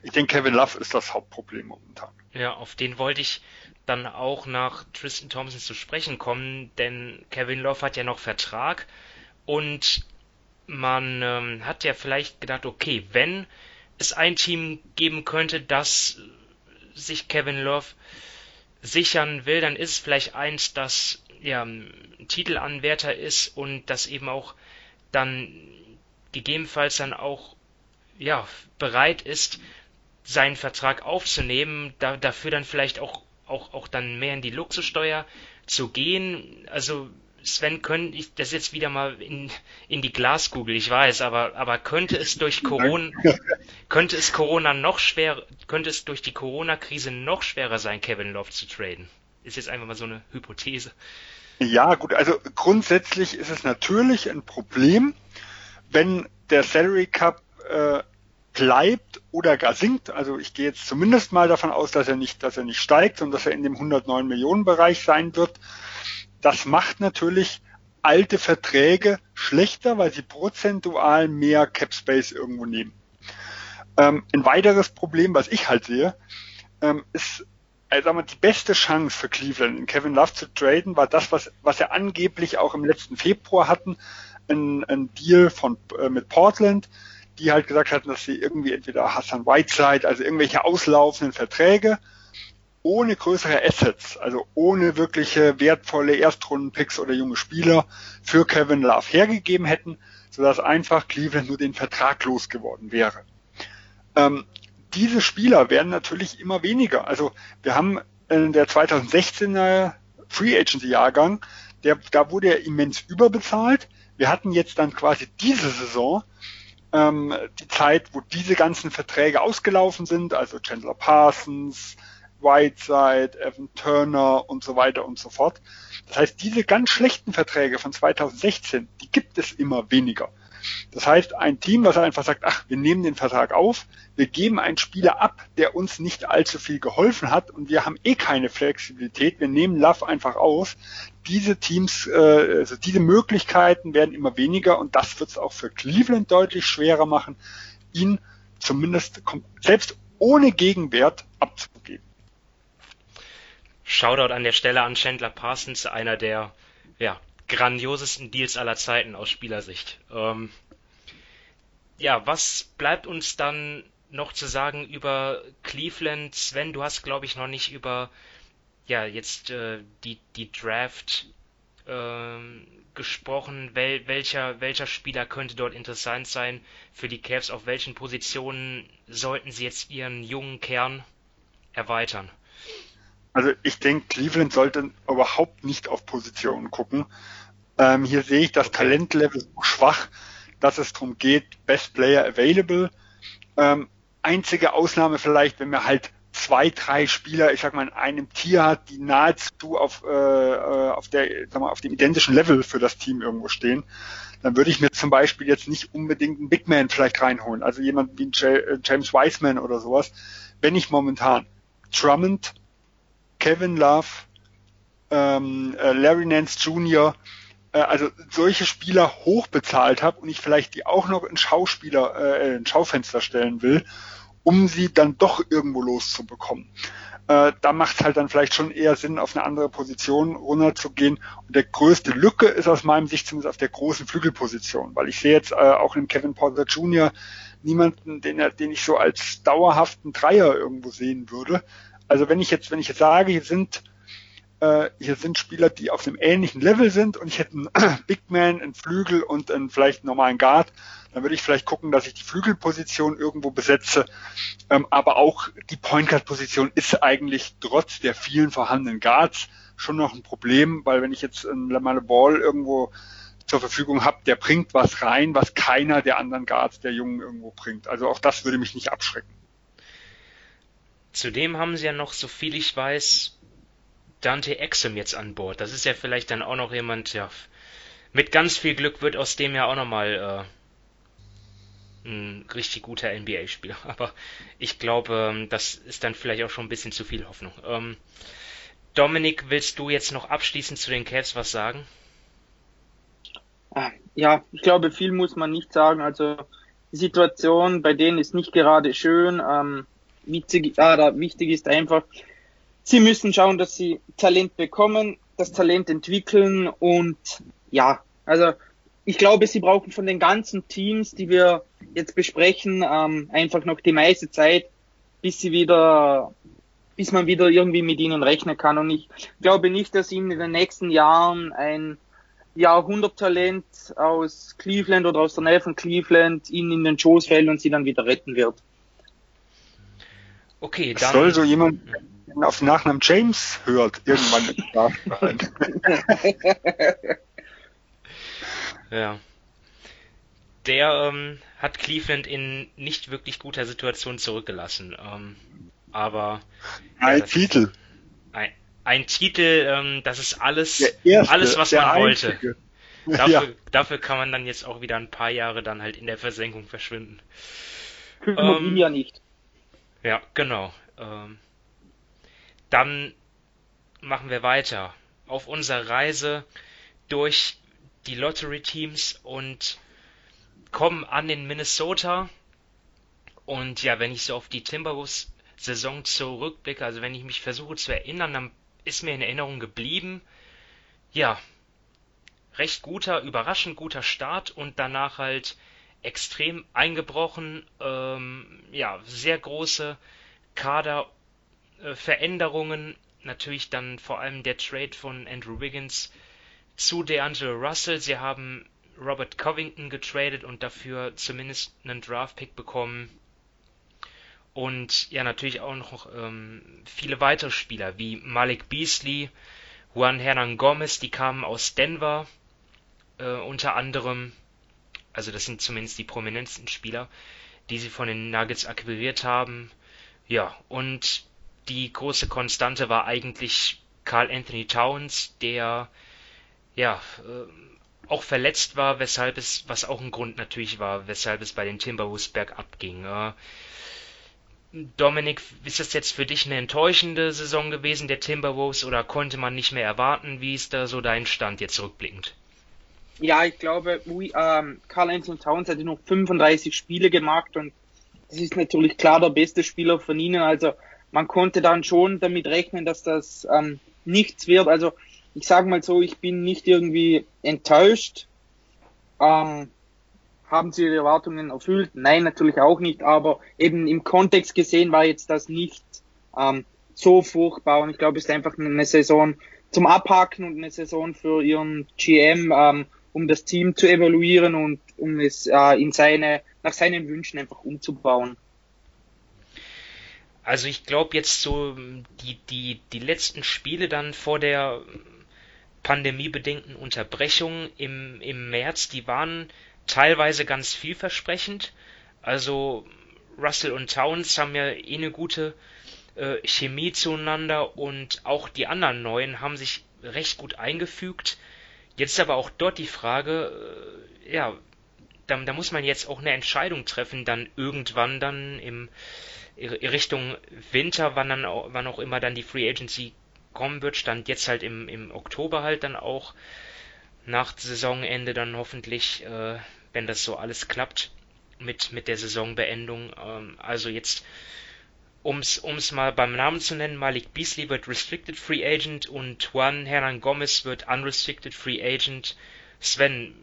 Ich denke, Kevin Love ist das Hauptproblem momentan. Ja, auf den wollte ich dann auch nach Tristan Thompson zu sprechen kommen, denn Kevin Love hat ja noch Vertrag und man ähm, hat ja vielleicht gedacht, okay, wenn es ein Team geben könnte, das sich Kevin Love sichern will, dann ist es vielleicht eins, das ja Titelanwärter ist und das eben auch dann gegebenenfalls dann auch ja bereit ist, seinen Vertrag aufzunehmen, da, dafür dann vielleicht auch, auch, auch dann mehr in die Luxussteuer zu gehen. Also Sven, könnte ich das jetzt wieder mal in, in die Glaskugel, ich weiß, aber, aber könnte es durch Corona, könnte es Corona noch schwer, könnte es durch die Corona-Krise noch schwerer sein, Kevin Love zu traden? Ist jetzt einfach mal so eine Hypothese. Ja, gut, also grundsätzlich ist es natürlich ein Problem, wenn der Salary Cup äh, bleibt oder gar sinkt. Also ich gehe jetzt zumindest mal davon aus, dass er nicht, dass er nicht steigt und dass er in dem 109 Millionen Bereich sein wird. Das macht natürlich alte Verträge schlechter, weil sie prozentual mehr Cap Space irgendwo nehmen. Ähm, ein weiteres Problem, was ich halt sehe, ähm, ist, also mal, die beste Chance für Cleveland, in Kevin Love zu traden, war das, was, was er angeblich auch im letzten Februar hatten, ein, ein Deal von, äh, mit Portland, die halt gesagt hatten, dass sie irgendwie entweder Hassan Whiteside, also irgendwelche auslaufenden Verträge ohne größere Assets, also ohne wirkliche wertvolle Erstrundenpicks oder junge Spieler für Kevin Love hergegeben hätten, sodass einfach Cleveland nur den Vertrag losgeworden wäre. Ähm, diese Spieler werden natürlich immer weniger. Also wir haben in der 2016er Free Agency Jahrgang, der, da wurde er immens überbezahlt. Wir hatten jetzt dann quasi diese Saison ähm, die Zeit, wo diese ganzen Verträge ausgelaufen sind, also Chandler Parsons, Whiteside, Evan Turner und so weiter und so fort. Das heißt, diese ganz schlechten Verträge von 2016, die gibt es immer weniger. Das heißt, ein Team, was einfach sagt, ach, wir nehmen den Vertrag auf, wir geben einen Spieler ab, der uns nicht allzu viel geholfen hat und wir haben eh keine Flexibilität, wir nehmen Love einfach aus. Diese Teams, äh, also diese Möglichkeiten werden immer weniger und das wird es auch für Cleveland deutlich schwerer machen, ihn zumindest selbst ohne Gegenwert abzugeben. Shoutout an der Stelle an Chandler Parsons, einer der ja, grandiosesten Deals aller Zeiten aus Spielersicht. Ähm, ja, was bleibt uns dann noch zu sagen über Cleveland? Sven, du hast, glaube ich, noch nicht über ja jetzt äh, die die Draft äh, gesprochen. Wel welcher welcher Spieler könnte dort interessant sein für die Cavs? Auf welchen Positionen sollten sie jetzt ihren jungen Kern erweitern? Also ich denke, Cleveland sollte überhaupt nicht auf Positionen gucken. Ähm, hier sehe ich das Talentlevel so schwach, dass es darum geht, Best Player Available. Ähm, einzige Ausnahme vielleicht, wenn man halt zwei, drei Spieler, ich sag mal, in einem Tier hat, die nahezu auf, äh, äh, auf, der, sag mal, auf dem identischen Level für das Team irgendwo stehen, dann würde ich mir zum Beispiel jetzt nicht unbedingt einen Big Man vielleicht reinholen, also jemand wie äh, James Wiseman oder sowas, wenn ich momentan Drummond Kevin Love, ähm, äh, Larry Nance Jr., äh, also solche Spieler hoch bezahlt habe und ich vielleicht die auch noch in Schauspieler, äh, in Schaufenster stellen will, um sie dann doch irgendwo loszubekommen. Äh, da macht es halt dann vielleicht schon eher Sinn, auf eine andere Position runterzugehen. Und der größte Lücke ist aus meinem Sicht zumindest auf der großen Flügelposition, weil ich sehe jetzt äh, auch in Kevin Porter Jr. niemanden, den, den ich so als dauerhaften Dreier irgendwo sehen würde. Also wenn ich jetzt, wenn ich jetzt sage, hier sind äh, hier sind Spieler, die auf einem ähnlichen Level sind und ich hätte einen [CLEARS THROAT] Big Man, einen Flügel und einen vielleicht normalen Guard, dann würde ich vielleicht gucken, dass ich die Flügelposition irgendwo besetze. Ähm, aber auch die Point Guard Position ist eigentlich trotz der vielen vorhandenen Guards schon noch ein Problem, weil wenn ich jetzt meine Ball irgendwo zur Verfügung habe, der bringt was rein, was keiner der anderen Guards der Jungen irgendwo bringt. Also auch das würde mich nicht abschrecken. Zudem haben sie ja noch, so viel ich weiß, Dante Exum jetzt an Bord. Das ist ja vielleicht dann auch noch jemand, ja, mit ganz viel Glück wird aus dem ja auch nochmal äh, ein richtig guter NBA-Spieler. [LAUGHS] Aber ich glaube, ähm, das ist dann vielleicht auch schon ein bisschen zu viel Hoffnung. Ähm, Dominik, willst du jetzt noch abschließend zu den Cavs was sagen? Ah, ja, ich glaube, viel muss man nicht sagen. Also die Situation bei denen ist nicht gerade schön. Ähm, witzig, ah, wichtig ist einfach, sie müssen schauen, dass sie Talent bekommen, das Talent entwickeln und ja, also ich glaube, sie brauchen von den ganzen Teams, die wir jetzt besprechen, ähm, einfach noch die meiste Zeit, bis sie wieder bis man wieder irgendwie mit ihnen rechnen kann. Und ich glaube nicht, dass ihnen in den nächsten Jahren ein Jahrhunderttalent aus Cleveland oder aus der Nähe von Cleveland ihnen in den Schoß fällt und sie dann wieder retten wird. Okay, dann. Soll so jemand auf Nachnamen James hört, irgendwann [LAUGHS] nachschneiden. ja. Der ähm, hat Cleveland in nicht wirklich guter Situation zurückgelassen. Ähm, aber ein ja, Titel. Ein, ein Titel, ähm, das ist alles, erste, alles, was man einzige. wollte. Dafür, ja. dafür kann man dann jetzt auch wieder ein paar Jahre dann halt in der Versenkung verschwinden. Kümmert ähm, ja nicht. Ja, genau. Ähm, dann machen wir weiter auf unserer Reise durch die Lottery-Teams und kommen an in Minnesota. Und ja, wenn ich so auf die Timberwolves Saison zurückblicke, also wenn ich mich versuche zu erinnern, dann ist mir in Erinnerung geblieben, ja, recht guter, überraschend guter Start und danach halt extrem eingebrochen, ähm, ja, sehr große Kaderveränderungen, äh, natürlich dann vor allem der Trade von Andrew Wiggins zu DeAngelo Russell. Sie haben Robert Covington getradet und dafür zumindest einen Draftpick bekommen. Und ja, natürlich auch noch ähm, viele weitere Spieler wie Malik Beasley, Juan Hernan Gomez, die kamen aus Denver äh, unter anderem. Also das sind zumindest die prominentesten Spieler, die sie von den Nuggets akquiriert haben. Ja, und die große Konstante war eigentlich Carl Anthony Towns, der ja äh, auch verletzt war, weshalb es, was auch ein Grund natürlich war, weshalb es bei den Timberwolves bergab ging. Äh, Dominik, ist das jetzt für dich eine enttäuschende Saison gewesen der Timberwolves oder konnte man nicht mehr erwarten? Wie ist da so dein Stand jetzt rückblickend? Ja, ich glaube, ähm, Carl Anthony Towns hatte noch 35 Spiele gemacht und das ist natürlich klar der beste Spieler von ihnen. Also man konnte dann schon damit rechnen, dass das ähm, nichts wird. Also ich sage mal so, ich bin nicht irgendwie enttäuscht. Ähm, haben sie ihre Erwartungen erfüllt? Nein, natürlich auch nicht, aber eben im Kontext gesehen war jetzt das nicht ähm, so furchtbar und ich glaube, es ist einfach eine Saison zum Abhaken und eine Saison für ihren GM, ähm, um das Team zu evaluieren und um es äh, in seine, nach seinen Wünschen einfach umzubauen. Also ich glaube jetzt so die, die, die letzten Spiele dann vor der pandemiebedingten Unterbrechung im, im März, die waren teilweise ganz vielversprechend. Also Russell und Towns haben ja eh eine gute äh, Chemie zueinander und auch die anderen Neuen haben sich recht gut eingefügt. Jetzt aber auch dort die Frage, äh, ja, da, da, muss man jetzt auch eine Entscheidung treffen, dann irgendwann dann im Richtung Winter, wann dann auch, wann auch immer dann die Free Agency kommen wird, stand jetzt halt im, im Oktober halt dann auch nach Saisonende dann hoffentlich äh, wenn das so alles klappt mit, mit der Saisonbeendung. Ähm, also jetzt, um es mal beim Namen zu nennen, Malik Beasley wird Restricted Free Agent und Juan Hernan Gomez wird Unrestricted Free Agent. Sven,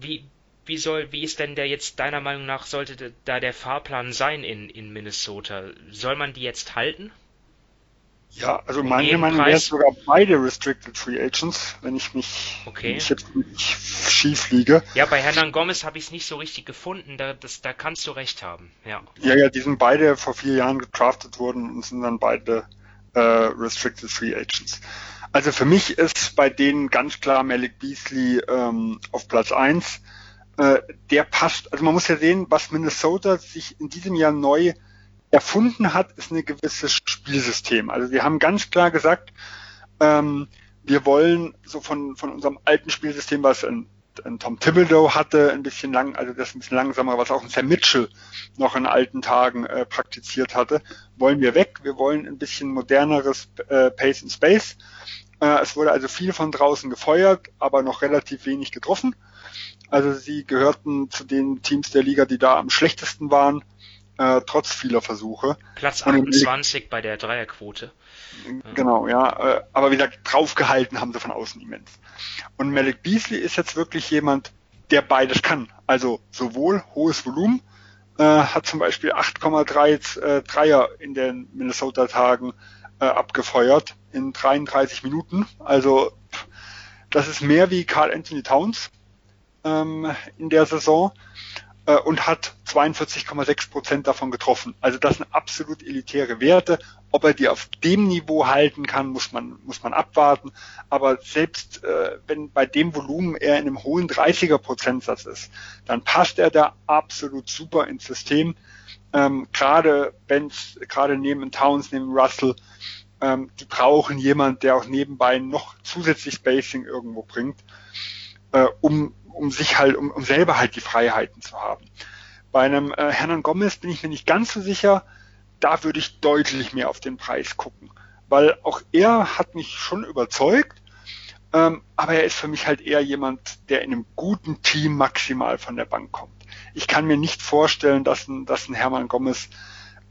wie, wie soll, wie ist denn der jetzt deiner Meinung nach, sollte da der Fahrplan sein in, in Minnesota? Soll man die jetzt halten? Ja, also meine Meinung wäre sogar beide Restricted Free Agents, wenn ich mich okay. wenn ich jetzt nicht schief liege. Ja, bei Hernan Gomez habe ich es nicht so richtig gefunden, da, das, da kannst du recht haben. Ja. ja, ja, die sind beide vor vier Jahren gedraftet worden und sind dann beide äh, Restricted Free Agents. Also für mich ist bei denen ganz klar Malik Beasley ähm, auf Platz eins. Äh, der passt, also man muss ja sehen, was Minnesota sich in diesem Jahr neu erfunden hat, ist ein gewisses Spielsystem. Also wir haben ganz klar gesagt, ähm, wir wollen so von, von unserem alten Spielsystem, was ein, ein Tom Thibodeau hatte, ein bisschen lang, also das ein bisschen langsamer, was auch ein Sam Mitchell noch in alten Tagen äh, praktiziert hatte, wollen wir weg. Wir wollen ein bisschen moderneres äh, Pace and Space. Äh, es wurde also viel von draußen gefeuert, aber noch relativ wenig getroffen. Also sie gehörten zu den Teams der Liga, die da am schlechtesten waren äh, trotz vieler Versuche. Platz 28 bei der Dreierquote. Genau, ja. Äh, aber wie gesagt, draufgehalten haben sie von außen immens. Und Malik Beasley ist jetzt wirklich jemand, der beides kann. Also sowohl hohes Volumen, äh, hat zum Beispiel 8,3 äh, Dreier in den Minnesota-Tagen äh, abgefeuert in 33 Minuten. Also das ist mehr wie Carl Anthony Towns ähm, in der Saison äh, und hat 42,6 Prozent davon getroffen. Also das sind absolut elitäre Werte. Ob er die auf dem Niveau halten kann, muss man, muss man abwarten. Aber selbst äh, wenn bei dem Volumen er in einem hohen 30er Prozentsatz ist, dann passt er da absolut super ins System. Ähm, gerade Benz, gerade neben Towns, neben Russell, ähm, die brauchen jemand, der auch nebenbei noch zusätzlich Spacing irgendwo bringt, äh, um um sich halt, um, um selber halt die Freiheiten zu haben. Bei einem äh, Hernan Gomez bin ich mir nicht ganz so sicher. Da würde ich deutlich mehr auf den Preis gucken, weil auch er hat mich schon überzeugt. Ähm, aber er ist für mich halt eher jemand, der in einem guten Team maximal von der Bank kommt. Ich kann mir nicht vorstellen, dass ein, dass ein Hermann Gomez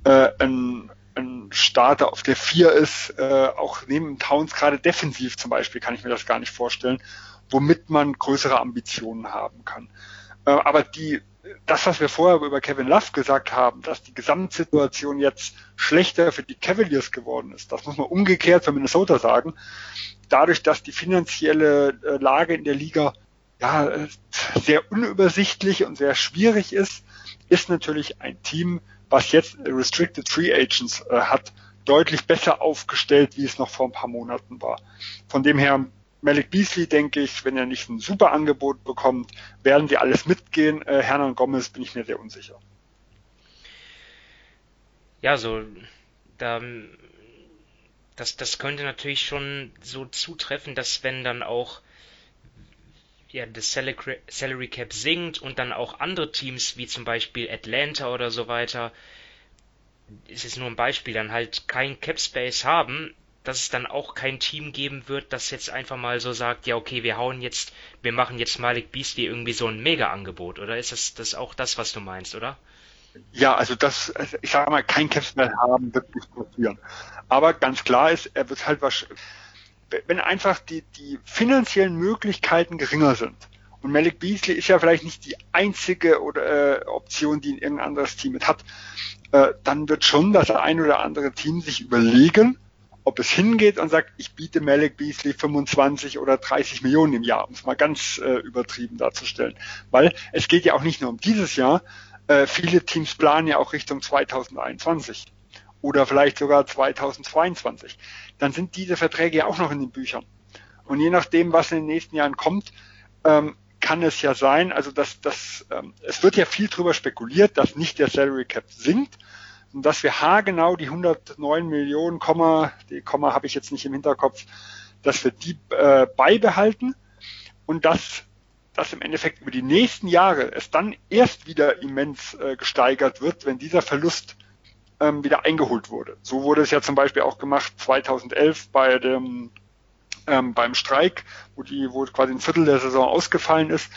äh, ein, ein Starter auf der vier ist, äh, auch neben Towns gerade defensiv zum Beispiel, kann ich mir das gar nicht vorstellen womit man größere Ambitionen haben kann. Äh, aber die, das, was wir vorher über Kevin Love gesagt haben, dass die Gesamtsituation jetzt schlechter für die Cavaliers geworden ist, das muss man umgekehrt für Minnesota sagen. Dadurch, dass die finanzielle äh, Lage in der Liga ja, sehr unübersichtlich und sehr schwierig ist, ist natürlich ein Team, was jetzt Restricted Free Agents äh, hat, deutlich besser aufgestellt, wie es noch vor ein paar Monaten war. Von dem her Malik Beasley, denke ich, wenn er nicht ein super Angebot bekommt, werden sie alles mitgehen. Äh, Hernan Gomez bin ich mir sehr unsicher. Ja, so, da, das, das könnte natürlich schon so zutreffen, dass wenn dann auch ja, das Salary Cap sinkt und dann auch andere Teams wie zum Beispiel Atlanta oder so weiter, ist es nur ein Beispiel, dann halt kein Cap Space haben, dass es dann auch kein Team geben wird, das jetzt einfach mal so sagt, ja okay, wir hauen jetzt, wir machen jetzt Malik Beasley irgendwie so ein Mega-Angebot, oder ist das, das auch das, was du meinst, oder? Ja, also das, ich sage mal, kein Capspell haben wird nicht passieren. Aber ganz klar ist, er wird halt was, wenn einfach die, die finanziellen Möglichkeiten geringer sind. Und Malik Beasley ist ja vielleicht nicht die einzige oder, äh, Option, die ein irgendein anderes Team mit hat. Äh, dann wird schon das ein oder andere Team sich überlegen, ob es hingeht und sagt, ich biete Malik Beasley 25 oder 30 Millionen im Jahr, um es mal ganz äh, übertrieben darzustellen. Weil es geht ja auch nicht nur um dieses Jahr, äh, viele Teams planen ja auch Richtung 2021 oder vielleicht sogar 2022. Dann sind diese Verträge ja auch noch in den Büchern. Und je nachdem, was in den nächsten Jahren kommt, ähm, kann es ja sein, also dass das, ähm, es wird ja viel drüber spekuliert, dass nicht der Salary Cap sinkt, dass wir haargenau die 109 Millionen, Komma, die Komma habe ich jetzt nicht im Hinterkopf, dass wir die äh, beibehalten und dass dass im Endeffekt über die nächsten Jahre es dann erst wieder immens äh, gesteigert wird, wenn dieser Verlust ähm, wieder eingeholt wurde. So wurde es ja zum Beispiel auch gemacht 2011 bei dem ähm, beim Streik, wo die wo quasi ein Viertel der Saison ausgefallen ist.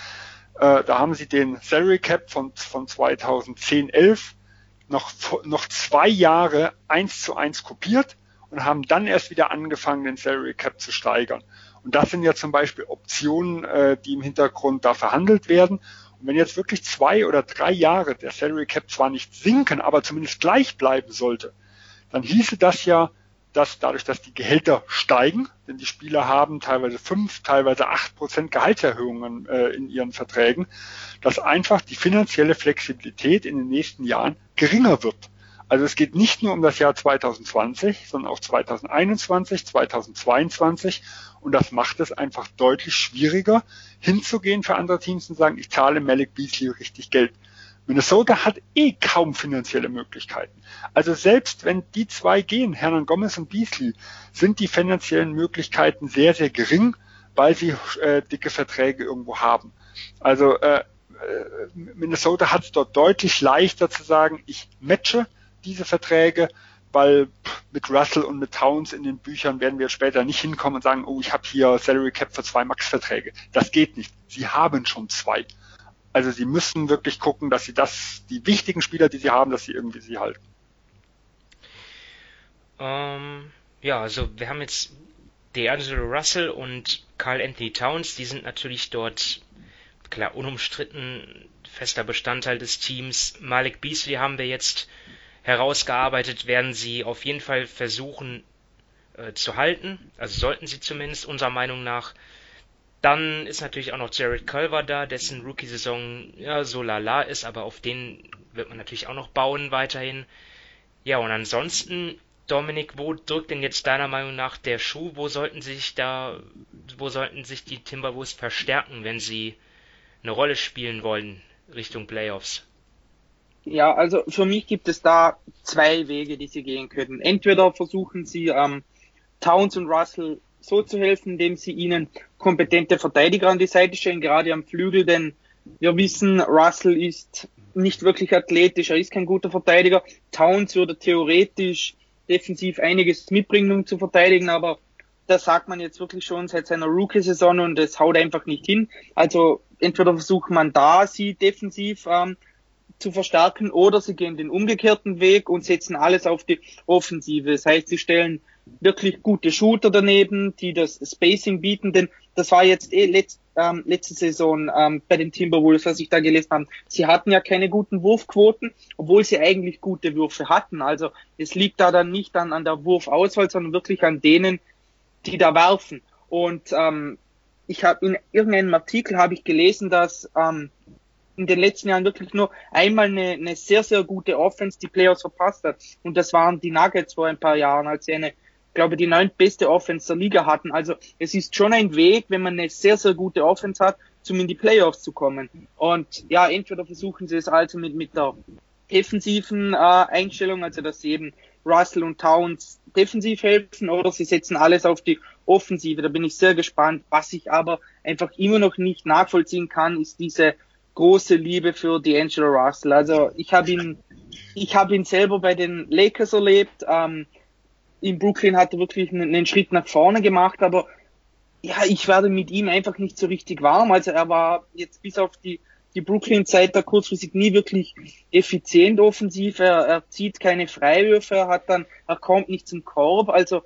Äh, da haben sie den Salary Cap von von 2010 11 noch, noch zwei Jahre eins zu eins kopiert und haben dann erst wieder angefangen, den Salary Cap zu steigern. Und das sind ja zum Beispiel Optionen, äh, die im Hintergrund da verhandelt werden. Und wenn jetzt wirklich zwei oder drei Jahre der Salary Cap zwar nicht sinken, aber zumindest gleich bleiben sollte, dann hieße das ja, dass dadurch, dass die Gehälter steigen, denn die Spieler haben teilweise fünf, teilweise acht Prozent Gehaltserhöhungen äh, in ihren Verträgen, dass einfach die finanzielle Flexibilität in den nächsten Jahren geringer wird. Also es geht nicht nur um das Jahr 2020, sondern auch 2021, 2022 und das macht es einfach deutlich schwieriger, hinzugehen für andere Teams und sagen, ich zahle Malik Beasley richtig Geld. Minnesota hat eh kaum finanzielle Möglichkeiten. Also selbst wenn die zwei gehen, Hernan Gomez und Beasley, sind die finanziellen Möglichkeiten sehr, sehr gering, weil sie äh, dicke Verträge irgendwo haben. Also äh, äh Minnesota hat es dort deutlich leichter zu sagen, ich matche diese Verträge, weil mit Russell und mit Towns in den Büchern werden wir später nicht hinkommen und sagen, oh, ich habe hier Salary Cap für zwei Max-Verträge. Das geht nicht. Sie haben schon zwei. Also sie müssen wirklich gucken, dass sie das, die wichtigen Spieler, die sie haben, dass sie irgendwie sie halten. Ähm, ja, also wir haben jetzt D'Angelo Russell und Carl Anthony Towns, die sind natürlich dort klar unumstritten fester Bestandteil des Teams. Malik Beasley haben wir jetzt herausgearbeitet, werden sie auf jeden Fall versuchen äh, zu halten. Also sollten sie zumindest unserer Meinung nach. Dann ist natürlich auch noch Jared Culver da, dessen Rookie-Saison ja so lala ist, aber auf den wird man natürlich auch noch bauen weiterhin. Ja, und ansonsten, Dominik, wo drückt denn jetzt deiner Meinung nach der Schuh? Wo sollten sich da, wo sollten sich die Timberwolves verstärken, wenn sie eine Rolle spielen wollen Richtung Playoffs? Ja, also für mich gibt es da zwei Wege, die sie gehen können. Entweder versuchen sie ähm, Towns und Russell so zu helfen, indem sie ihnen kompetente Verteidiger an die Seite stellen, gerade am Flügel, denn wir wissen, Russell ist nicht wirklich athletisch, er ist kein guter Verteidiger. Towns würde theoretisch defensiv einiges mitbringen, um zu verteidigen, aber das sagt man jetzt wirklich schon seit seiner Rookie-Saison und es haut einfach nicht hin. Also entweder versucht man da, sie defensiv ähm, zu verstärken oder sie gehen den umgekehrten Weg und setzen alles auf die Offensive. Das heißt, sie stellen wirklich gute Shooter daneben, die das Spacing bieten, denn das war jetzt eh letzt, ähm, letzte Saison ähm, bei den Timberwolves, was ich da gelesen habe. Sie hatten ja keine guten Wurfquoten, obwohl sie eigentlich gute Würfe hatten. Also es liegt da dann nicht an, an der Wurfauswahl, sondern wirklich an denen, die da werfen. Und ähm, ich habe in irgendeinem Artikel habe ich gelesen, dass ähm, in den letzten Jahren wirklich nur einmal eine, eine sehr, sehr gute Offense die Playoffs verpasst hat. Und das waren die Nuggets vor ein paar Jahren, als sie eine, glaube die neuntbeste Offense der Liga hatten. Also es ist schon ein Weg, wenn man eine sehr, sehr gute Offense hat, zum in die Playoffs zu kommen. Und ja, entweder versuchen sie es also mit, mit der defensiven äh, Einstellung, also dass sie eben Russell und Towns defensiv helfen, oder sie setzen alles auf die Offensive. Da bin ich sehr gespannt. Was ich aber einfach immer noch nicht nachvollziehen kann, ist diese große Liebe für D'Angelo Russell. Also ich habe ihn, ich habe ihn selber bei den Lakers erlebt. Ähm, in Brooklyn hat er wirklich einen, einen Schritt nach vorne gemacht, aber ja, ich werde mit ihm einfach nicht so richtig warm. Also er war jetzt bis auf die, die Brooklyn-Zeit da kurzfristig nie wirklich effizient offensiv. Er, er zieht keine Freiwürfe, er hat dann, er kommt nicht zum Korb. Also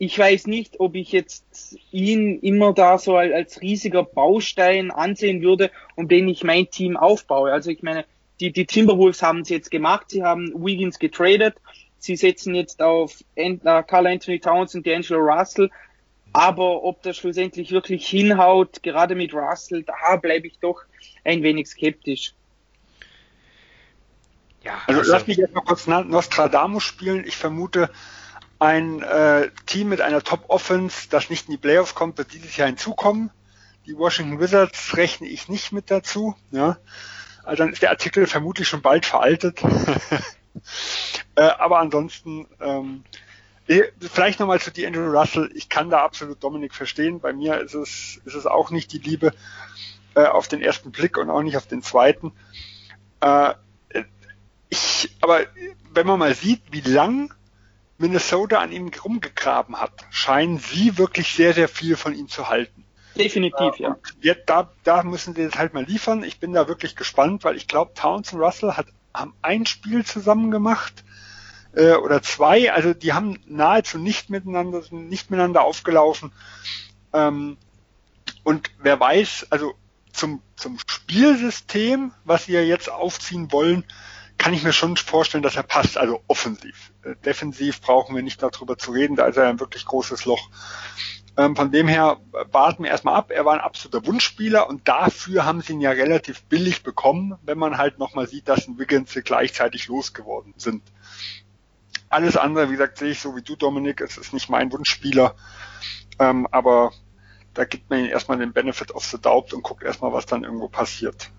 ich weiß nicht, ob ich jetzt ihn immer da so als riesiger Baustein ansehen würde, um den ich mein Team aufbaue. Also ich meine, die, die Timberwolves haben es jetzt gemacht, sie haben Wiggins getradet, sie setzen jetzt auf äh, Carl Anthony Towns und D'Angelo Russell, aber ob das schlussendlich wirklich hinhaut, gerade mit Russell, da bleibe ich doch ein wenig skeptisch. Ja, also, also lass mich jetzt mal kurz Nostradamus spielen. Ich vermute, ein äh, Team mit einer Top-Offense, das nicht in die Playoffs kommt, wird dieses Jahr hinzukommen. Die Washington Wizards rechne ich nicht mit dazu. Ja. Also dann ist der Artikel vermutlich schon bald veraltet. [LAUGHS] äh, aber ansonsten, ähm, eh, vielleicht nochmal zu die Andrew Russell. Ich kann da absolut Dominik verstehen. Bei mir ist es, ist es auch nicht die Liebe äh, auf den ersten Blick und auch nicht auf den zweiten. Äh, ich, aber wenn man mal sieht, wie lang Minnesota an ihm rumgegraben hat, scheinen sie wirklich sehr, sehr viel von ihm zu halten. Definitiv, ja. Jetzt, da, da müssen sie jetzt halt mal liefern. Ich bin da wirklich gespannt, weil ich glaube, Towns und Russell hat, haben ein Spiel zusammen gemacht äh, oder zwei. Also die haben nahezu nicht miteinander, nicht miteinander aufgelaufen. Ähm, und wer weiß, also zum, zum Spielsystem, was sie ja jetzt aufziehen wollen, kann ich mir schon vorstellen, dass er passt, also offensiv. Äh, defensiv brauchen wir nicht darüber zu reden, da ist er ein wirklich großes Loch. Ähm, von dem her warten wir erstmal ab. Er war ein absoluter Wunschspieler und dafür haben sie ihn ja relativ billig bekommen, wenn man halt nochmal sieht, dass ein Wiggins gleichzeitig losgeworden sind. Alles andere, wie gesagt, sehe ich so wie du, Dominik. Es ist nicht mein Wunschspieler. Ähm, aber da gibt man ihm erstmal den Benefit of the Doubt und guckt erstmal, was dann irgendwo passiert.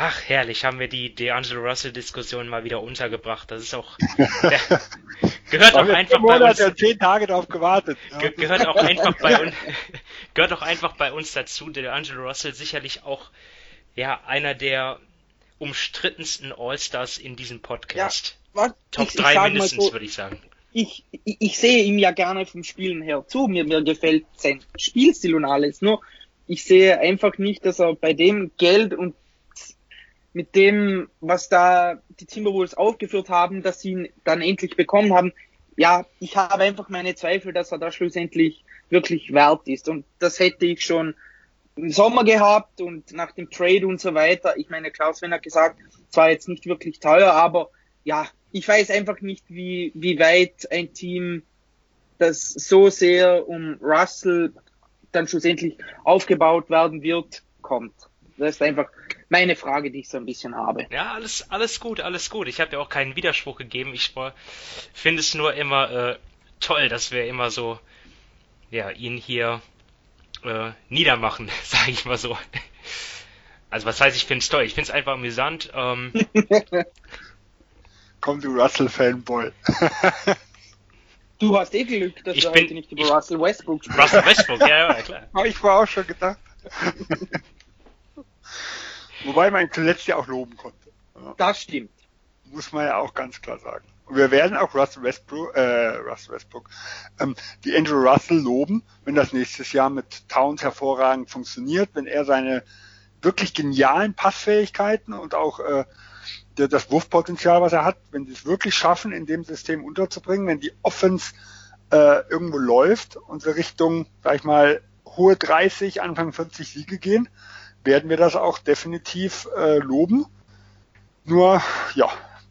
Ach, herrlich, haben wir die D'Angelo Russell-Diskussion mal wieder untergebracht. Das ist auch, [LAUGHS] der, gehört auch einfach bei uns. Zehn Tage darauf gewartet. Ge gehört auch einfach bei uns, [LAUGHS] gehört auch einfach bei uns dazu. Der D'Angelo Russell sicherlich auch, ja, einer der umstrittensten All-Stars in diesem Podcast. Ja, Top 3 mindestens, so, würde ich sagen. Ich, ich, ich, sehe ihm ja gerne vom Spielen her zu. Mir, mir gefällt sein Spielstil und alles. Nur, ich sehe einfach nicht, dass er bei dem Geld und mit dem, was da die Timberwolves aufgeführt haben, dass sie ihn dann endlich bekommen haben, ja, ich habe einfach meine Zweifel, dass er da schlussendlich wirklich wert ist. Und das hätte ich schon im Sommer gehabt und nach dem Trade und so weiter. Ich meine, Klaus Wenn hat gesagt, zwar jetzt nicht wirklich teuer, aber ja, ich weiß einfach nicht, wie, wie weit ein Team, das so sehr um Russell dann schlussendlich aufgebaut werden wird, kommt. Das ist einfach meine Frage, die ich so ein bisschen habe. Ja, alles, alles gut, alles gut. Ich habe ja auch keinen Widerspruch gegeben. Ich finde es nur immer äh, toll, dass wir immer so, ja, ihn hier äh, niedermachen, [LAUGHS] sage ich mal so. Also was heißt, ich finde es toll. Ich finde es einfach amüsant. Ähm, [LAUGHS] Komm, du Russell-Fanboy. [LAUGHS] du hast eh Glück, dass ich du bin, heute nicht über ich, Russell Westbrook sprichst. Russell Westbrook, ja, ja, klar. Habe ich vorher auch schon gedacht. Wobei man ihn zuletzt ja auch loben konnte. Das stimmt. Muss man ja auch ganz klar sagen. Und wir werden auch Russell Westbrook, äh, Russell Westbrook, ähm, die Andrew Russell loben, wenn das nächstes Jahr mit Towns hervorragend funktioniert, wenn er seine wirklich genialen Passfähigkeiten und auch äh, der, das Wurfpotenzial, was er hat, wenn sie es wirklich schaffen, in dem System unterzubringen, wenn die Offense äh, irgendwo läuft und so Richtung, sag ich mal, hohe 30, Anfang 40 Siege gehen, werden wir das auch definitiv äh, loben. Nur, ja,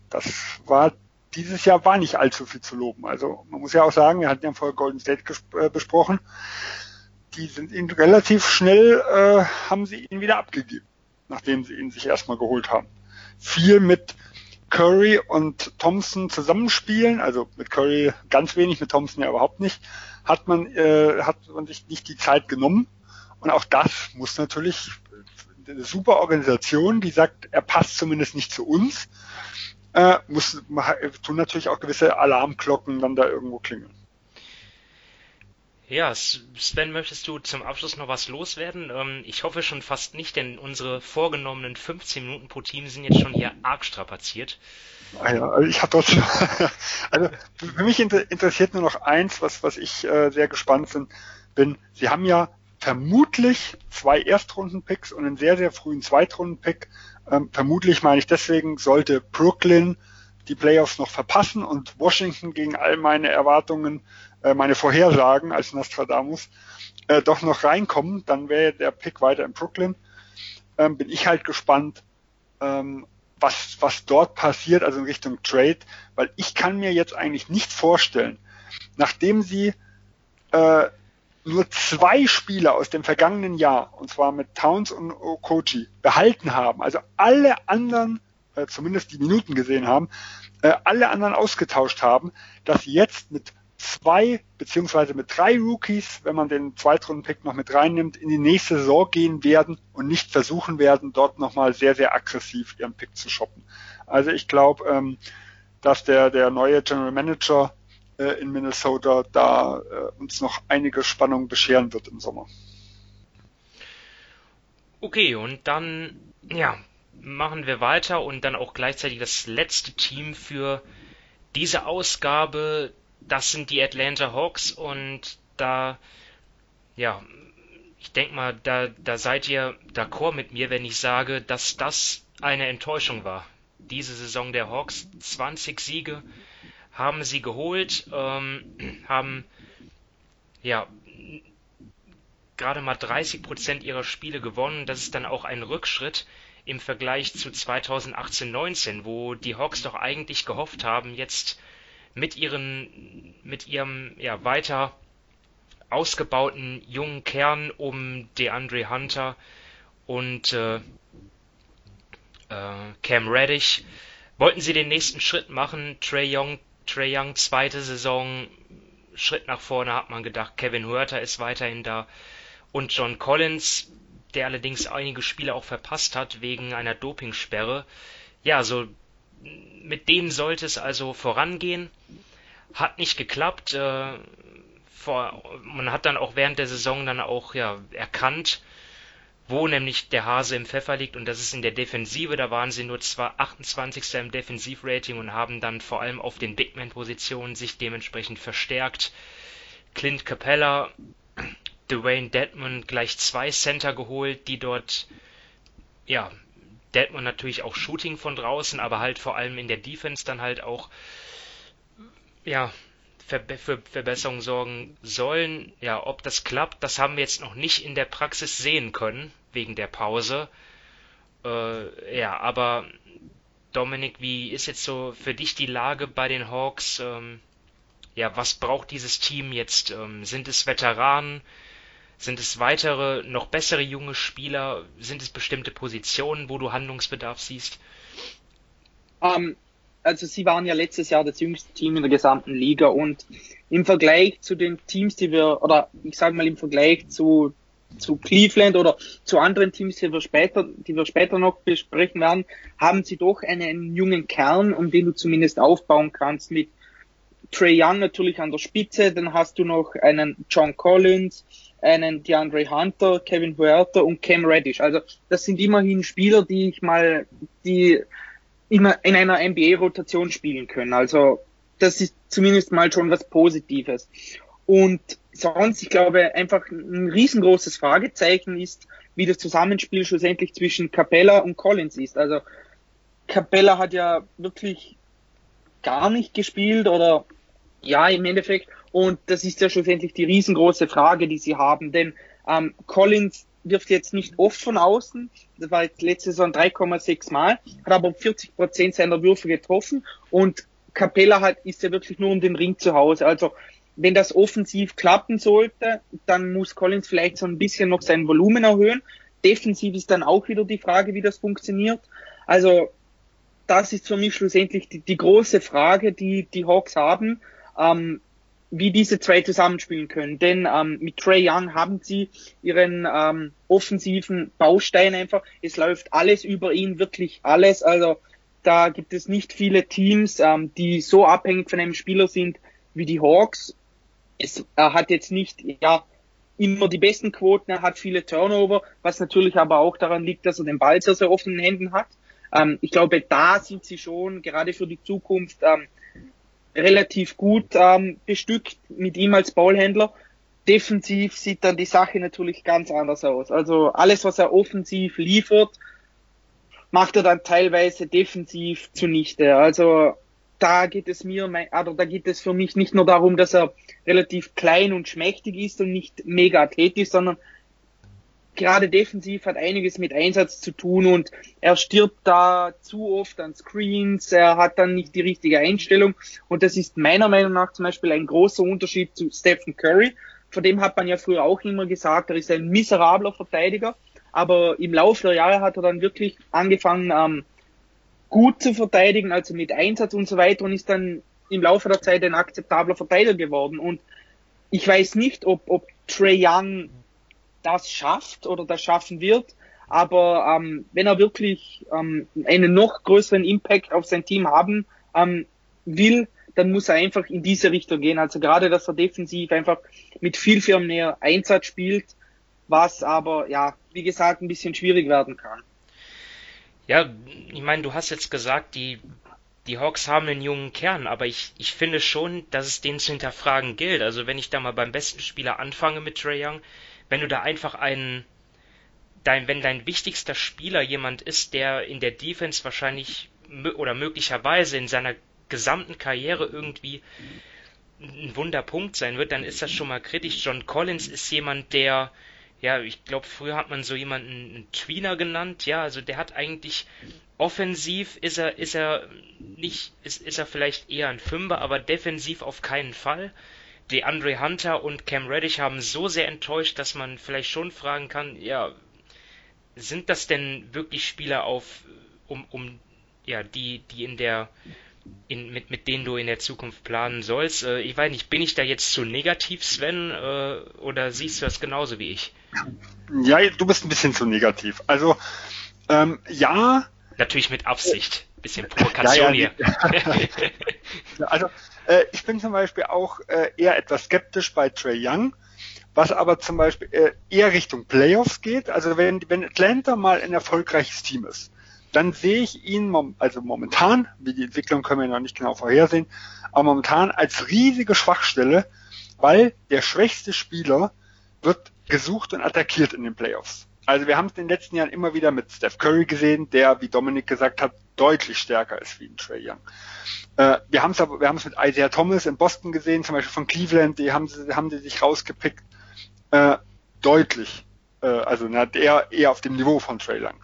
das war dieses Jahr war nicht allzu viel zu loben. Also man muss ja auch sagen, wir hatten ja vorher Golden State äh, besprochen, die sind ihn relativ schnell, äh, haben sie ihn wieder abgegeben, nachdem sie ihn sich erstmal geholt haben. Viel mit Curry und Thompson zusammenspielen, also mit Curry ganz wenig, mit Thompson ja überhaupt nicht, hat man, äh, hat man sich nicht die Zeit genommen. Und auch das muss natürlich super Organisation, die sagt, er passt zumindest nicht zu uns, äh, muss, tun natürlich auch gewisse Alarmglocken dann da irgendwo klingeln. Ja, Sven, möchtest du zum Abschluss noch was loswerden? Ähm, ich hoffe schon fast nicht, denn unsere vorgenommenen 15 Minuten pro Team sind jetzt schon hier arg strapaziert. Ah ja, also ich habe dort [LAUGHS] also für mich interessiert nur noch eins, was was ich äh, sehr gespannt bin. Sie haben ja vermutlich zwei Erstrunden-Picks und einen sehr, sehr frühen Zweitrunden-Pick. Ähm, vermutlich meine ich deswegen, sollte Brooklyn die Playoffs noch verpassen und Washington gegen all meine Erwartungen, äh, meine Vorhersagen als Nostradamus, äh, doch noch reinkommen, dann wäre der Pick weiter in Brooklyn. Ähm, bin ich halt gespannt, ähm, was, was dort passiert, also in Richtung Trade, weil ich kann mir jetzt eigentlich nicht vorstellen, nachdem sie äh, nur zwei Spieler aus dem vergangenen Jahr, und zwar mit Towns und Okochi, behalten haben, also alle anderen, äh, zumindest die Minuten gesehen haben, äh, alle anderen ausgetauscht haben, dass jetzt mit zwei beziehungsweise mit drei Rookies, wenn man den Zweitrunden-Pick noch mit reinnimmt, in die nächste Saison gehen werden und nicht versuchen werden, dort nochmal sehr, sehr aggressiv ihren Pick zu shoppen. Also ich glaube, ähm, dass der, der neue General Manager äh, in Minnesota da äh, uns noch einige Spannungen bescheren wird im Sommer. Okay, und dann, ja, machen wir weiter und dann auch gleichzeitig das letzte Team für diese Ausgabe. Das sind die Atlanta Hawks und da, ja, ich denke mal, da, da seid ihr d'accord mit mir, wenn ich sage, dass das eine Enttäuschung war. Diese Saison der Hawks, 20 Siege, haben sie geholt, ähm, haben ja gerade mal 30 Prozent ihrer Spiele gewonnen. Das ist dann auch ein Rückschritt im Vergleich zu 2018-19, wo die Hawks doch eigentlich gehofft haben, jetzt mit ihren, mit ihrem ja weiter ausgebauten jungen Kern um DeAndre Hunter und äh, äh, Cam Reddish wollten sie den nächsten Schritt machen. Trey Young, Trey Young zweite Saison Schritt nach vorne hat man gedacht. Kevin Huerta ist weiterhin da und John Collins, der allerdings einige Spiele auch verpasst hat wegen einer Dopingsperre. Ja, so mit denen sollte es also vorangehen. Hat nicht geklappt. Äh, vor, man hat dann auch während der Saison dann auch ja erkannt, wo nämlich der Hase im Pfeffer liegt und das ist in der Defensive. Da waren sie nur zwar 28. im Defensivrating und haben dann vor allem auf den Bigman-Positionen sich dementsprechend verstärkt. Clint Capella, Dwayne Dedmon gleich zwei Center geholt, die dort ja Dedmon natürlich auch Shooting von draußen, aber halt vor allem in der Defense dann halt auch ja für Verbesserungen sorgen sollen. Ja, ob das klappt, das haben wir jetzt noch nicht in der Praxis sehen können, wegen der Pause. Äh, ja, aber Dominik, wie ist jetzt so für dich die Lage bei den Hawks? Ähm, ja, was braucht dieses Team jetzt? Ähm, sind es Veteranen? Sind es weitere, noch bessere junge Spieler? Sind es bestimmte Positionen, wo du Handlungsbedarf siehst? Um, ähm, also sie waren ja letztes Jahr das jüngste Team in der gesamten Liga und im Vergleich zu den Teams, die wir, oder ich sage mal im Vergleich zu, zu Cleveland oder zu anderen Teams, die wir später, die wir später noch besprechen werden, haben sie doch einen jungen Kern, um den du zumindest aufbauen kannst mit Trey Young natürlich an der Spitze, dann hast du noch einen John Collins, einen DeAndre Hunter, Kevin Huerta und Cam Reddish. Also das sind immerhin Spieler, die ich mal, die immer in einer NBA-Rotation spielen können. Also das ist zumindest mal schon was Positives. Und sonst, ich glaube, einfach ein riesengroßes Fragezeichen ist, wie das Zusammenspiel schlussendlich zwischen Capella und Collins ist. Also Capella hat ja wirklich gar nicht gespielt oder ja, im Endeffekt. Und das ist ja schlussendlich die riesengroße Frage, die sie haben. Denn ähm, Collins wirft jetzt nicht oft von außen. Das war jetzt letzte Saison 3,6 Mal, hat aber 40 Prozent seiner Würfe getroffen und Capella hat, ist ja wirklich nur um den Ring zu Hause. Also, wenn das offensiv klappen sollte, dann muss Collins vielleicht so ein bisschen noch sein Volumen erhöhen. Defensiv ist dann auch wieder die Frage, wie das funktioniert. Also, das ist für mich schlussendlich die, die große Frage, die die Hawks haben. Ähm, wie diese zwei zusammenspielen können. Denn ähm, mit Trey Young haben sie ihren ähm, offensiven Baustein einfach. Es läuft alles über ihn, wirklich alles. Also da gibt es nicht viele Teams, ähm, die so abhängig von einem Spieler sind wie die Hawks. Es, er hat jetzt nicht ja immer die besten Quoten, er hat viele Turnover, was natürlich aber auch daran liegt, dass er den Ball sehr, sehr offen in den Händen hat. Ähm, ich glaube, da sind sie schon gerade für die Zukunft ähm, relativ gut ähm, bestückt mit ihm als Ballhändler. Defensiv sieht dann die Sache natürlich ganz anders aus. Also alles, was er offensiv liefert, macht er dann teilweise defensiv zunichte. Also da geht es mir, oder da geht es für mich nicht nur darum, dass er relativ klein und schmächtig ist und nicht mega athletisch, sondern gerade defensiv hat einiges mit Einsatz zu tun und er stirbt da zu oft an Screens, er hat dann nicht die richtige Einstellung und das ist meiner Meinung nach zum Beispiel ein großer Unterschied zu Stephen Curry. Von dem hat man ja früher auch immer gesagt, er ist ein miserabler Verteidiger, aber im Laufe der Jahre hat er dann wirklich angefangen, ähm, gut zu verteidigen, also mit Einsatz und so weiter und ist dann im Laufe der Zeit ein akzeptabler Verteidiger geworden und ich weiß nicht, ob, ob Trey Young das schafft oder das schaffen wird. Aber ähm, wenn er wirklich ähm, einen noch größeren Impact auf sein Team haben ähm, will, dann muss er einfach in diese Richtung gehen. Also gerade, dass er defensiv einfach mit viel, viel mehr Einsatz spielt, was aber, ja, wie gesagt, ein bisschen schwierig werden kann. Ja, ich meine, du hast jetzt gesagt, die, die Hawks haben einen jungen Kern, aber ich, ich finde schon, dass es den zu hinterfragen gilt. Also wenn ich da mal beim besten Spieler anfange mit Trey Young, wenn du da einfach einen, dein, wenn dein wichtigster Spieler jemand ist, der in der Defense wahrscheinlich oder möglicherweise in seiner gesamten Karriere irgendwie ein Wunderpunkt sein wird, dann ist das schon mal kritisch. John Collins ist jemand, der ja, ich glaube, früher hat man so jemanden einen Tweener genannt, ja, also der hat eigentlich offensiv ist er, ist er nicht, ist, ist er vielleicht eher ein Fünfer, aber defensiv auf keinen Fall. Die Andre Hunter und Cam Reddish haben so sehr enttäuscht, dass man vielleicht schon fragen kann, ja, sind das denn wirklich Spieler auf, um, um, ja, die, die in der in, mit, mit denen du in der Zukunft planen sollst. Äh, ich weiß nicht, bin ich da jetzt zu negativ, Sven, äh, oder siehst du das genauso wie ich? Ja, du bist ein bisschen zu negativ. Also, ähm, ja. Natürlich mit Absicht. Bisschen Provokation ja, ja, hier. [LAUGHS] also, äh, ich bin zum Beispiel auch äh, eher etwas skeptisch bei Trey Young, was aber zum Beispiel äh, eher Richtung Playoffs geht. Also, wenn, wenn Atlanta mal ein erfolgreiches Team ist, dann sehe ich ihn, also momentan, wie die Entwicklung können wir noch nicht genau vorhersehen, aber momentan als riesige Schwachstelle, weil der schwächste Spieler wird gesucht und attackiert in den Playoffs. Also wir haben es in den letzten Jahren immer wieder mit Steph Curry gesehen, der, wie Dominik gesagt hat, deutlich stärker ist wie ein Trey Young. Äh, wir haben es mit Isaiah Thomas in Boston gesehen, zum Beispiel von Cleveland, die haben sie, haben sie sich rausgepickt, äh, deutlich, äh, also na, der eher auf dem Niveau von Trey Young.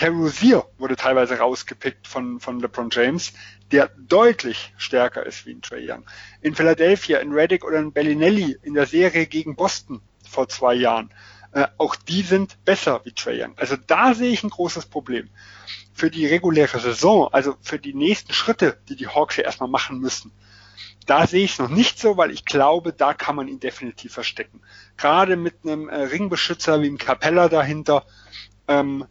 Rozier wurde teilweise rausgepickt von, von LeBron James, der deutlich stärker ist wie ein Trey Young. In Philadelphia, in Reddick oder in Bellinelli in der Serie gegen Boston vor zwei Jahren, äh, auch die sind besser wie Trey Young. Also da sehe ich ein großes Problem. Für die reguläre Saison, also für die nächsten Schritte, die die Hawks ja erstmal machen müssen, da sehe ich es noch nicht so, weil ich glaube, da kann man ihn definitiv verstecken. Gerade mit einem äh, Ringbeschützer wie ein Capella dahinter, ähm,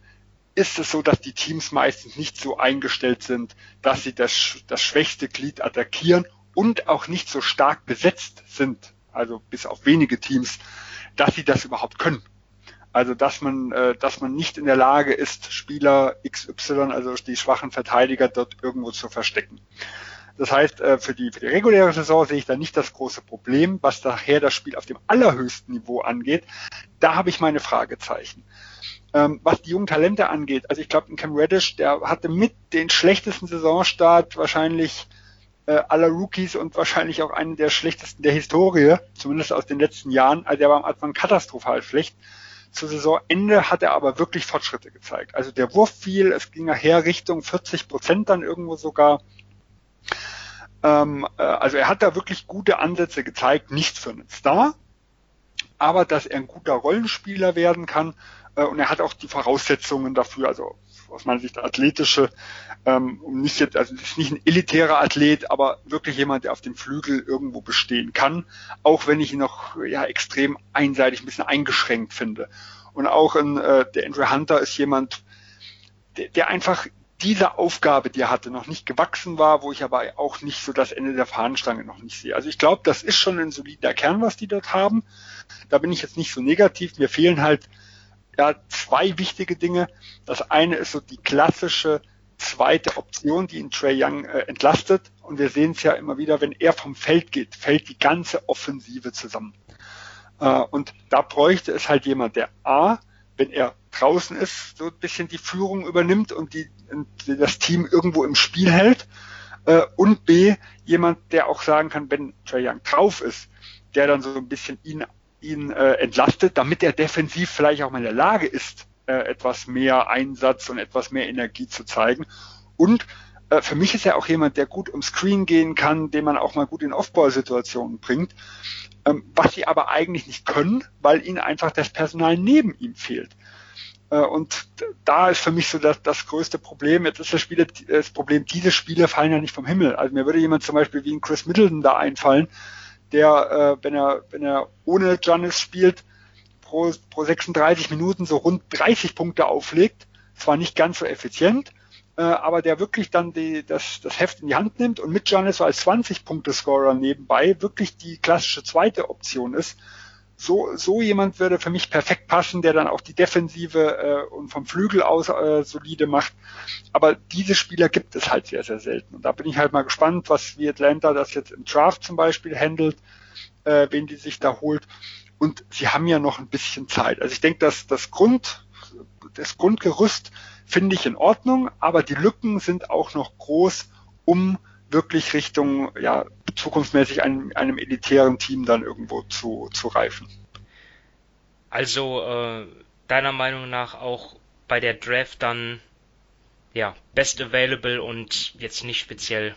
ist es so, dass die Teams meistens nicht so eingestellt sind, dass sie das, das schwächste Glied attackieren und auch nicht so stark besetzt sind, also bis auf wenige Teams, dass sie das überhaupt können. Also dass man, äh, dass man nicht in der Lage ist, Spieler XY, also die schwachen Verteidiger dort irgendwo zu verstecken. Das heißt, äh, für die, für die reguläre Saison sehe ich da nicht das große Problem, was daher das Spiel auf dem allerhöchsten Niveau angeht. Da habe ich meine Fragezeichen. Ähm, was die jungen Talente angeht, also ich glaube, Cam Reddish, der hatte mit den schlechtesten Saisonstart wahrscheinlich äh, aller Rookies und wahrscheinlich auch einen der schlechtesten der Historie, zumindest aus den letzten Jahren. Also er war am Anfang katastrophal schlecht. Zu Saisonende hat er aber wirklich Fortschritte gezeigt. Also der Wurf fiel, es ging nachher Richtung 40 Prozent dann irgendwo sogar. Ähm, äh, also er hat da wirklich gute Ansätze gezeigt, nicht für einen Star, aber dass er ein guter Rollenspieler werden kann äh, und er hat auch die Voraussetzungen dafür, also aus meiner Sicht athletische, ähm, nicht jetzt, also ist nicht ein elitärer Athlet, aber wirklich jemand, der auf dem Flügel irgendwo bestehen kann, auch wenn ich ihn noch ja extrem einseitig ein bisschen eingeschränkt finde. Und auch ein, äh, der Andrew Hunter ist jemand, der, der einfach dieser Aufgabe, die er hatte, noch nicht gewachsen war, wo ich aber auch nicht so das Ende der Fahnenstange noch nicht sehe. Also ich glaube, das ist schon ein solider Kern, was die dort haben. Da bin ich jetzt nicht so negativ. Mir fehlen halt ja zwei wichtige Dinge. Das eine ist so die klassische zweite Option, die in Trey Young äh, entlastet. Und wir sehen es ja immer wieder, wenn er vom Feld geht, fällt die ganze Offensive zusammen. Äh, und da bräuchte es halt jemand, der A, wenn er draußen ist, so ein bisschen die Führung übernimmt und die, und das Team irgendwo im Spiel hält. Äh, und B, jemand, der auch sagen kann, wenn Trey Young drauf ist, der dann so ein bisschen ihn ihn äh, entlastet, damit er defensiv vielleicht auch mal in der Lage ist, äh, etwas mehr Einsatz und etwas mehr Energie zu zeigen. Und äh, für mich ist er auch jemand, der gut um Screen gehen kann, den man auch mal gut in Off-Ball-Situationen bringt, ähm, was sie aber eigentlich nicht können, weil ihnen einfach das Personal neben ihm fehlt. Äh, und da ist für mich so das, das größte Problem. Jetzt ist das, Spiel, das Problem, diese Spiele fallen ja nicht vom Himmel. Also mir würde jemand zum Beispiel wie ein Chris Middleton da einfallen, der, äh, wenn er, wenn er ohne Giannis spielt, pro, pro 36 Minuten so rund 30 Punkte auflegt. Zwar nicht ganz so effizient, äh, aber der wirklich dann die, das, das Heft in die Hand nimmt und mit Giannis als 20-Punkte-Scorer nebenbei wirklich die klassische zweite Option ist so, so jemand würde für mich perfekt passen, der dann auch die Defensive äh, und vom Flügel aus äh, solide macht. Aber diese Spieler gibt es halt sehr, sehr selten. Und da bin ich halt mal gespannt, was wie Atlanta das jetzt im Draft zum Beispiel handelt, äh, wen die sich da holt. Und sie haben ja noch ein bisschen Zeit. Also ich denke, dass das Grund, das Grundgerüst finde ich in Ordnung, aber die Lücken sind auch noch groß, um wirklich Richtung ja, zukunftsmäßig einem, einem elitären Team dann irgendwo zu, zu reifen. Also äh, deiner Meinung nach auch bei der Draft dann ja best available und jetzt nicht speziell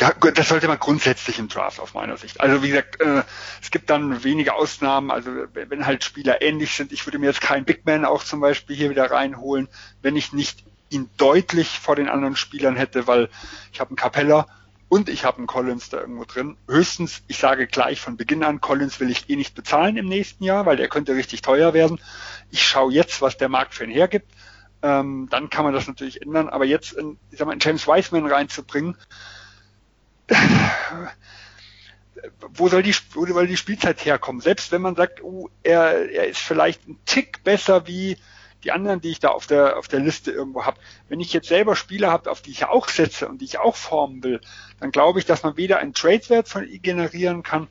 ja, das sollte man grundsätzlich im Draft aus meiner Sicht. Also wie gesagt, äh, es gibt dann wenige Ausnahmen. Also wenn halt Spieler ähnlich sind, ich würde mir jetzt keinen Big Man auch zum Beispiel hier wieder reinholen, wenn ich nicht ihn deutlich vor den anderen Spielern hätte, weil ich habe einen Capella und ich habe einen Collins da irgendwo drin. Höchstens, ich sage gleich von Beginn an, Collins will ich eh nicht bezahlen im nächsten Jahr, weil der könnte richtig teuer werden. Ich schaue jetzt, was der Markt für ihn hergibt. Ähm, dann kann man das natürlich ändern. Aber jetzt, in, ich sag mal, in James Wiseman reinzubringen, [SIGHS] wo soll die, wo soll die Spielzeit herkommen? Selbst wenn man sagt, oh, er, er ist vielleicht ein Tick besser wie die anderen, die ich da auf der, auf der Liste irgendwo habe. Wenn ich jetzt selber Spieler habe, auf die ich auch setze und die ich auch formen will, dann glaube ich, dass man weder einen Tradewert von ihm generieren kann,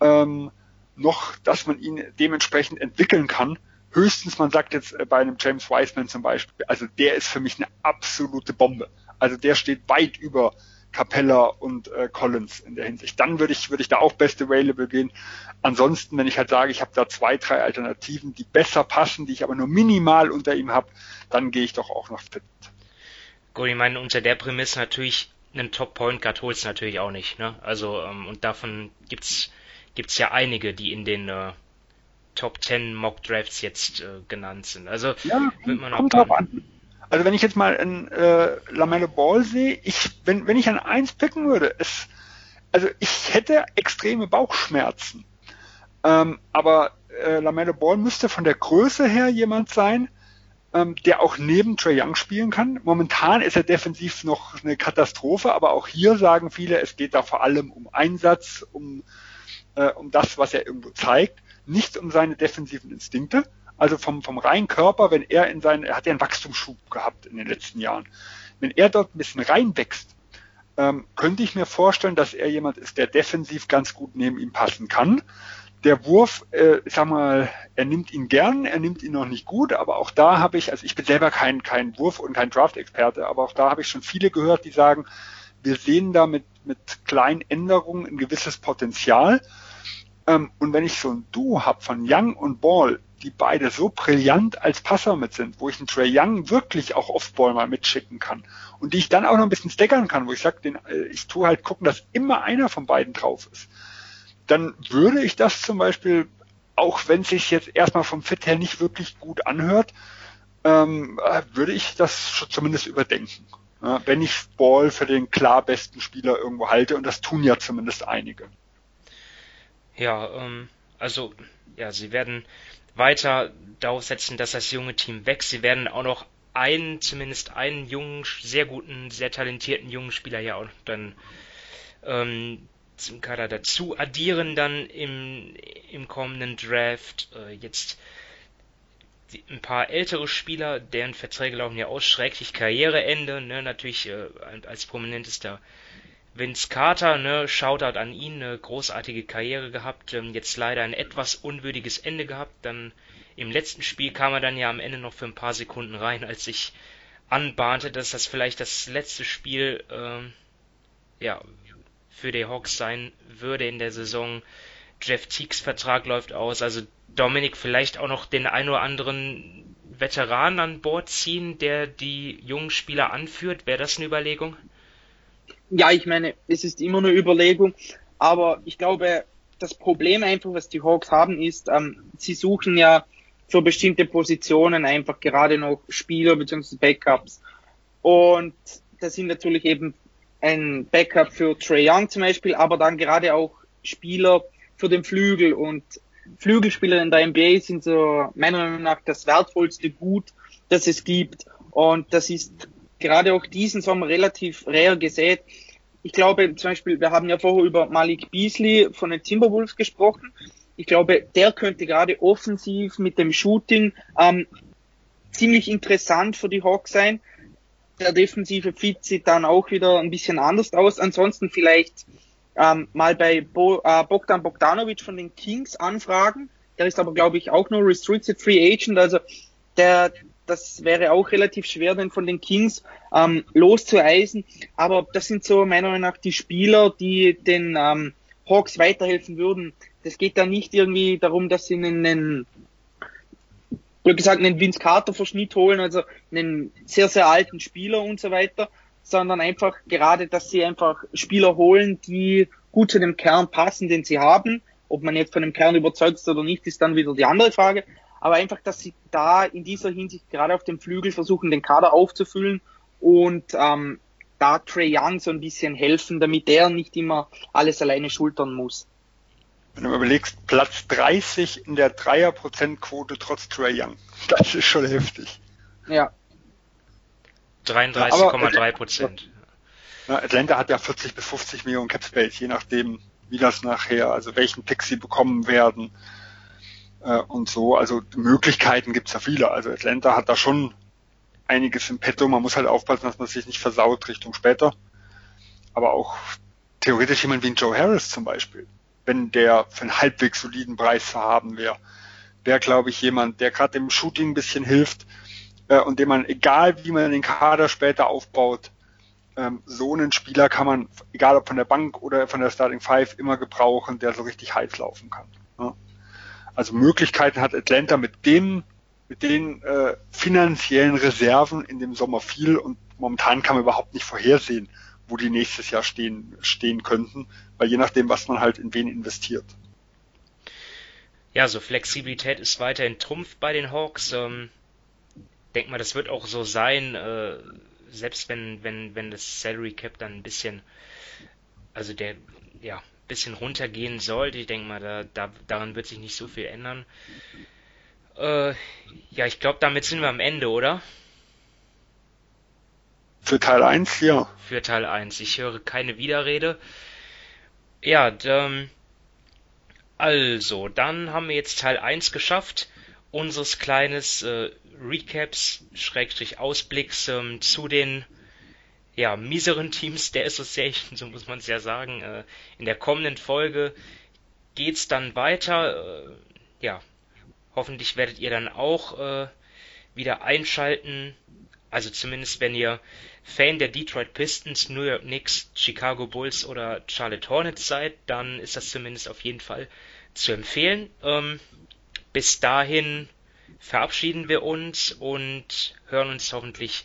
ähm, noch, dass man ihn dementsprechend entwickeln kann. Höchstens, man sagt jetzt bei einem James Wiseman zum Beispiel, also der ist für mich eine absolute Bombe. Also der steht weit über Capella und äh, Collins in der Hinsicht. Dann würde ich, würde ich da auch Best Available gehen. Ansonsten, wenn ich halt sage, ich habe da zwei, drei Alternativen, die besser passen, die ich aber nur minimal unter ihm habe, dann gehe ich doch auch noch fit. Gut, ich meine, unter der Prämisse natürlich einen Top Point Guard holst natürlich auch nicht, ne? Also, ähm, und davon gibt's, gibt's ja einige, die in den äh, Top 10 Mock Drafts jetzt äh, genannt sind. Also, ja, wird man kommt auch an. Also wenn ich jetzt mal ein äh, Lamello Ball sehe, ich, wenn, wenn ich an eins picken würde, es, also ich hätte extreme Bauchschmerzen. Ähm, aber äh, Lamello Ball müsste von der Größe her jemand sein, ähm, der auch neben Trey Young spielen kann. Momentan ist er defensiv noch eine Katastrophe, aber auch hier sagen viele, es geht da vor allem um Einsatz, um, äh, um das, was er irgendwo zeigt, nicht um seine defensiven Instinkte. Also vom, vom reinen Körper, wenn er in seinen, er hat ja einen Wachstumsschub gehabt in den letzten Jahren. Wenn er dort ein bisschen reinwächst, ähm, könnte ich mir vorstellen, dass er jemand ist, der defensiv ganz gut neben ihm passen kann. Der Wurf, äh, ich sag mal, er nimmt ihn gern, er nimmt ihn noch nicht gut, aber auch da habe ich, also ich bin selber kein, kein Wurf- und kein Draft-Experte, aber auch da habe ich schon viele gehört, die sagen, wir sehen da mit, mit kleinen Änderungen ein gewisses Potenzial. Ähm, und wenn ich so ein Duo habe von Young und Ball, die beide so brillant als Passer mit sind, wo ich einen Trey Young wirklich auch Offball mal mitschicken kann und die ich dann auch noch ein bisschen staggern kann, wo ich sage, äh, ich tue halt gucken, dass immer einer von beiden drauf ist, dann würde ich das zum Beispiel, auch wenn es sich jetzt erstmal vom Fit her nicht wirklich gut anhört, ähm, äh, würde ich das zumindest überdenken. Ja, wenn ich Ball für den klar besten Spieler irgendwo halte und das tun ja zumindest einige. Ja, ähm, also ja, sie werden weiter darauf setzen, dass das junge Team wächst. Sie werden auch noch einen, zumindest einen jungen, sehr guten, sehr talentierten jungen Spieler ja auch dann ähm, zum Kader dazu addieren dann im, im kommenden Draft. Äh, jetzt die, ein paar ältere Spieler, deren Verträge laufen ja aus, schrecklich Karriereende, ne, natürlich äh, als prominentester Vince Carter, ne, Shoutout an ihn, eine großartige Karriere gehabt, ähm, jetzt leider ein etwas unwürdiges Ende gehabt. Dann im letzten Spiel kam er dann ja am Ende noch für ein paar Sekunden rein, als ich anbahnte, dass das vielleicht das letzte Spiel ähm, ja, für die Hawks sein würde in der Saison. Jeff Teagues Vertrag läuft aus, also Dominik vielleicht auch noch den ein oder anderen Veteran an Bord ziehen, der die jungen Spieler anführt. Wäre das eine Überlegung? Ja, ich meine, es ist immer eine Überlegung, aber ich glaube, das Problem einfach, was die Hawks haben, ist, ähm, sie suchen ja für bestimmte Positionen einfach gerade noch Spieler bzw. Backups. Und das sind natürlich eben ein Backup für Trey Young zum Beispiel, aber dann gerade auch Spieler für den Flügel und Flügelspieler in der NBA sind so meiner Meinung nach das wertvollste Gut, das es gibt. Und das ist gerade auch diesen Sommer relativ rare gesät. Ich glaube zum Beispiel, wir haben ja vorher über Malik Beasley von den Timberwolves gesprochen. Ich glaube, der könnte gerade offensiv mit dem Shooting ähm, ziemlich interessant für die Hawks sein. Der defensive Fit sieht dann auch wieder ein bisschen anders aus. Ansonsten vielleicht ähm, mal bei Bo, äh, Bogdan Bogdanovic von den Kings anfragen. Der ist aber, glaube ich, auch nur Restricted Free Agent. Also der, das wäre auch relativ schwer, den von den Kings ähm, loszueisen. Aber das sind so meiner Meinung nach die Spieler, die den ähm, Hawks weiterhelfen würden, das geht da nicht irgendwie darum, dass sie einen, einen wie gesagt, einen Vince Carter Verschnitt holen, also einen sehr, sehr alten Spieler und so weiter, sondern einfach gerade, dass sie einfach Spieler holen, die gut zu dem Kern passen, den sie haben. Ob man jetzt von dem Kern überzeugt ist oder nicht, ist dann wieder die andere Frage. Aber einfach, dass sie da in dieser Hinsicht gerade auf dem Flügel versuchen, den Kader aufzufüllen und ähm, da Trey Young so ein bisschen helfen, damit er nicht immer alles alleine schultern muss. Wenn du überlegst, Platz 30 in der Dreierprozentquote trotz Trey Young. Das ist schon heftig. Ja. 33,3 Prozent. Ja, Atlanta hat ja 40 bis 50 Millionen Cap Space, je nachdem, wie das nachher, also welchen Pick sie bekommen werden äh, und so. Also Möglichkeiten gibt's ja viele. Also Atlanta hat da schon einiges im Petto. Man muss halt aufpassen, dass man sich nicht versaut Richtung später. Aber auch theoretisch jemand wie ein Joe Harris zum Beispiel, wenn der für einen halbwegs soliden Preis zu haben wäre, wäre, glaube ich, jemand, der gerade im Shooting ein bisschen hilft äh, und dem man, egal wie man den Kader später aufbaut, ähm, so einen Spieler kann man, egal ob von der Bank oder von der Starting Five, immer gebrauchen, der so richtig heiß laufen kann. Ne? Also Möglichkeiten hat Atlanta mit dem, mit den äh, finanziellen Reserven in dem Sommer viel und momentan kann man überhaupt nicht vorhersehen, wo die nächstes Jahr stehen, stehen könnten, weil je nachdem, was man halt in wen investiert. Ja, so Flexibilität ist weiterhin Trumpf bei den Hawks. Ähm, denk mal, das wird auch so sein. Äh, selbst wenn, wenn, wenn das Salary Cap dann ein bisschen, also der, ja, bisschen runtergehen sollte, ich denke mal, da, da, daran wird sich nicht so viel ändern. Äh, ja, ich glaube, damit sind wir am Ende, oder? Für Teil 1, ja. Für Teil 1. Ich höre keine Widerrede. Ja, ähm, also, dann haben wir jetzt Teil 1 geschafft unseres kleines äh, Recaps, Schrägstrich Ausblicks ähm, zu den ja, mieseren Teams der Association, [LAUGHS] so muss man es ja sagen. Äh, in der kommenden Folge geht's dann weiter. Äh, ja, hoffentlich werdet ihr dann auch äh, wieder einschalten. Also zumindest wenn ihr Fan der Detroit Pistons, New York Knicks, Chicago Bulls oder Charlotte Hornets seid, dann ist das zumindest auf jeden Fall zu empfehlen. Ähm, bis dahin verabschieden wir uns und hören uns hoffentlich